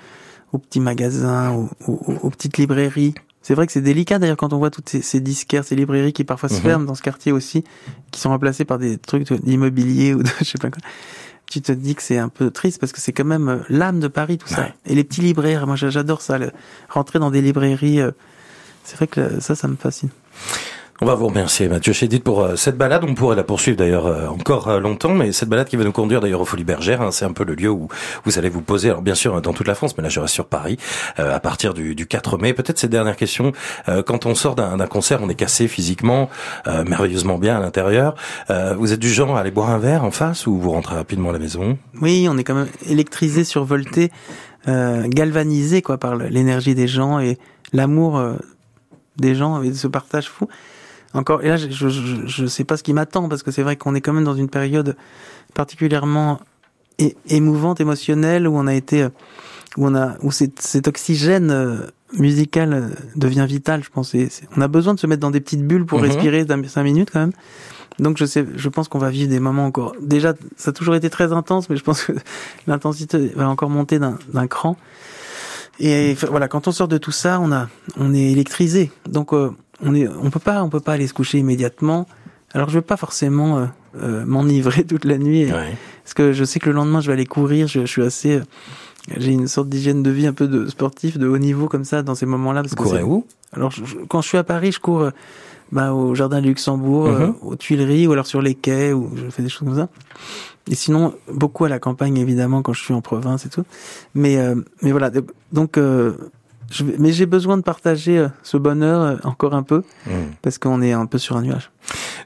[SPEAKER 2] aux petits magasins, aux, aux- aux petites librairies. C'est vrai que c'est délicat d'ailleurs quand on voit toutes ces, ces disquaires, ces librairies qui parfois se
[SPEAKER 1] Mhm.
[SPEAKER 2] ferment dans ce quartier aussi, qui sont remplacées par des trucs d'immobilier ou de je sais pas quoi. Tu te dis que c'est un peu triste parce que c'est quand même euh, l'âme de Paris tout ça. Et les petits libraires, moi j'a- j'adore ça, le- rentrer dans des librairies. euh, c'est vrai que euh, ça, ça me fascine.
[SPEAKER 1] On va vous remercier Mathieu Chédid pour euh, cette balade. On pourrait la poursuivre d'ailleurs euh, encore euh, longtemps, mais cette balade qui va nous conduire d'ailleurs aux Folies Bergères, hein, c'est un peu le lieu où vous allez vous poser. Alors bien sûr dans toute la France, mais là je reste sur Paris à partir du, du 4 mai. Peut-être cette dernière question. quand on sort d'un concert, on est cassé physiquement, merveilleusement bien à l'intérieur. Vous êtes du genre à aller boire un verre en face ou vous rentrez rapidement à la maison?
[SPEAKER 2] Oui, on est quand même électrisé, survolté, galvanisé quoi par l'énergie des gens et l'amour des gens et ce partage fou. Encore et là, je je, je, sais pas ce qui m'attend parce que c'est vrai qu'on est quand même dans une période particulièrement émouvante, émotionnelle où on a été euh, où on a où cet, cet oxygène euh, musical euh, devient vital, je pense. Et on a besoin de se mettre dans des petites bulles pour
[SPEAKER 1] Mhm.
[SPEAKER 2] respirer cinq minutes quand même. Donc je sais, je pense qu'on va vivre des moments encore. Déjà, ça a toujours été très intense, mais je pense que l'intensité va encore monter d'un d'un cran. Et voilà, quand on sort de tout ça, on a, on est électrisé. Donc euh, on est, on peut pas, on peut pas aller se coucher immédiatement. Alors je veux pas forcément euh, euh, m'enivrer toute la nuit,
[SPEAKER 1] Ouais.
[SPEAKER 2] parce que je sais que le lendemain je vais aller courir. Je, je suis assez, euh, j'ai une sorte d'hygiène de vie un peu de sportif de haut niveau comme ça dans ces moments-là.
[SPEAKER 1] Vous courez où?
[SPEAKER 2] Alors, je- je- quand je suis à Paris, je cours euh, bah, au jardin du Luxembourg,
[SPEAKER 1] Mhm.
[SPEAKER 2] aux Tuileries, ou alors sur les quais, ou je fais des choses comme ça. Et sinon, beaucoup à la campagne, évidemment, quand je suis en province et tout. Mais, euh, mais voilà. Donc, donc, euh, je mais j'ai besoin de partager euh, ce bonheur euh, encore un peu,
[SPEAKER 1] Mmh.
[SPEAKER 2] parce qu'on est un peu sur un nuage.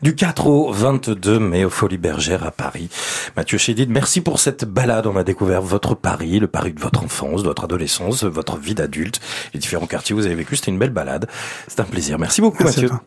[SPEAKER 1] Du 4 au 22 mai au Folies Bergères à Paris. Mathieu Chédid, merci pour cette balade. On a découvert votre Paris, le Paris de votre enfance, de votre adolescence, votre vie d'adulte, les différents quartiers où vous avez vécu. C'était une belle balade. C'est un plaisir. Merci beaucoup
[SPEAKER 2] Merci
[SPEAKER 1] Mathieu.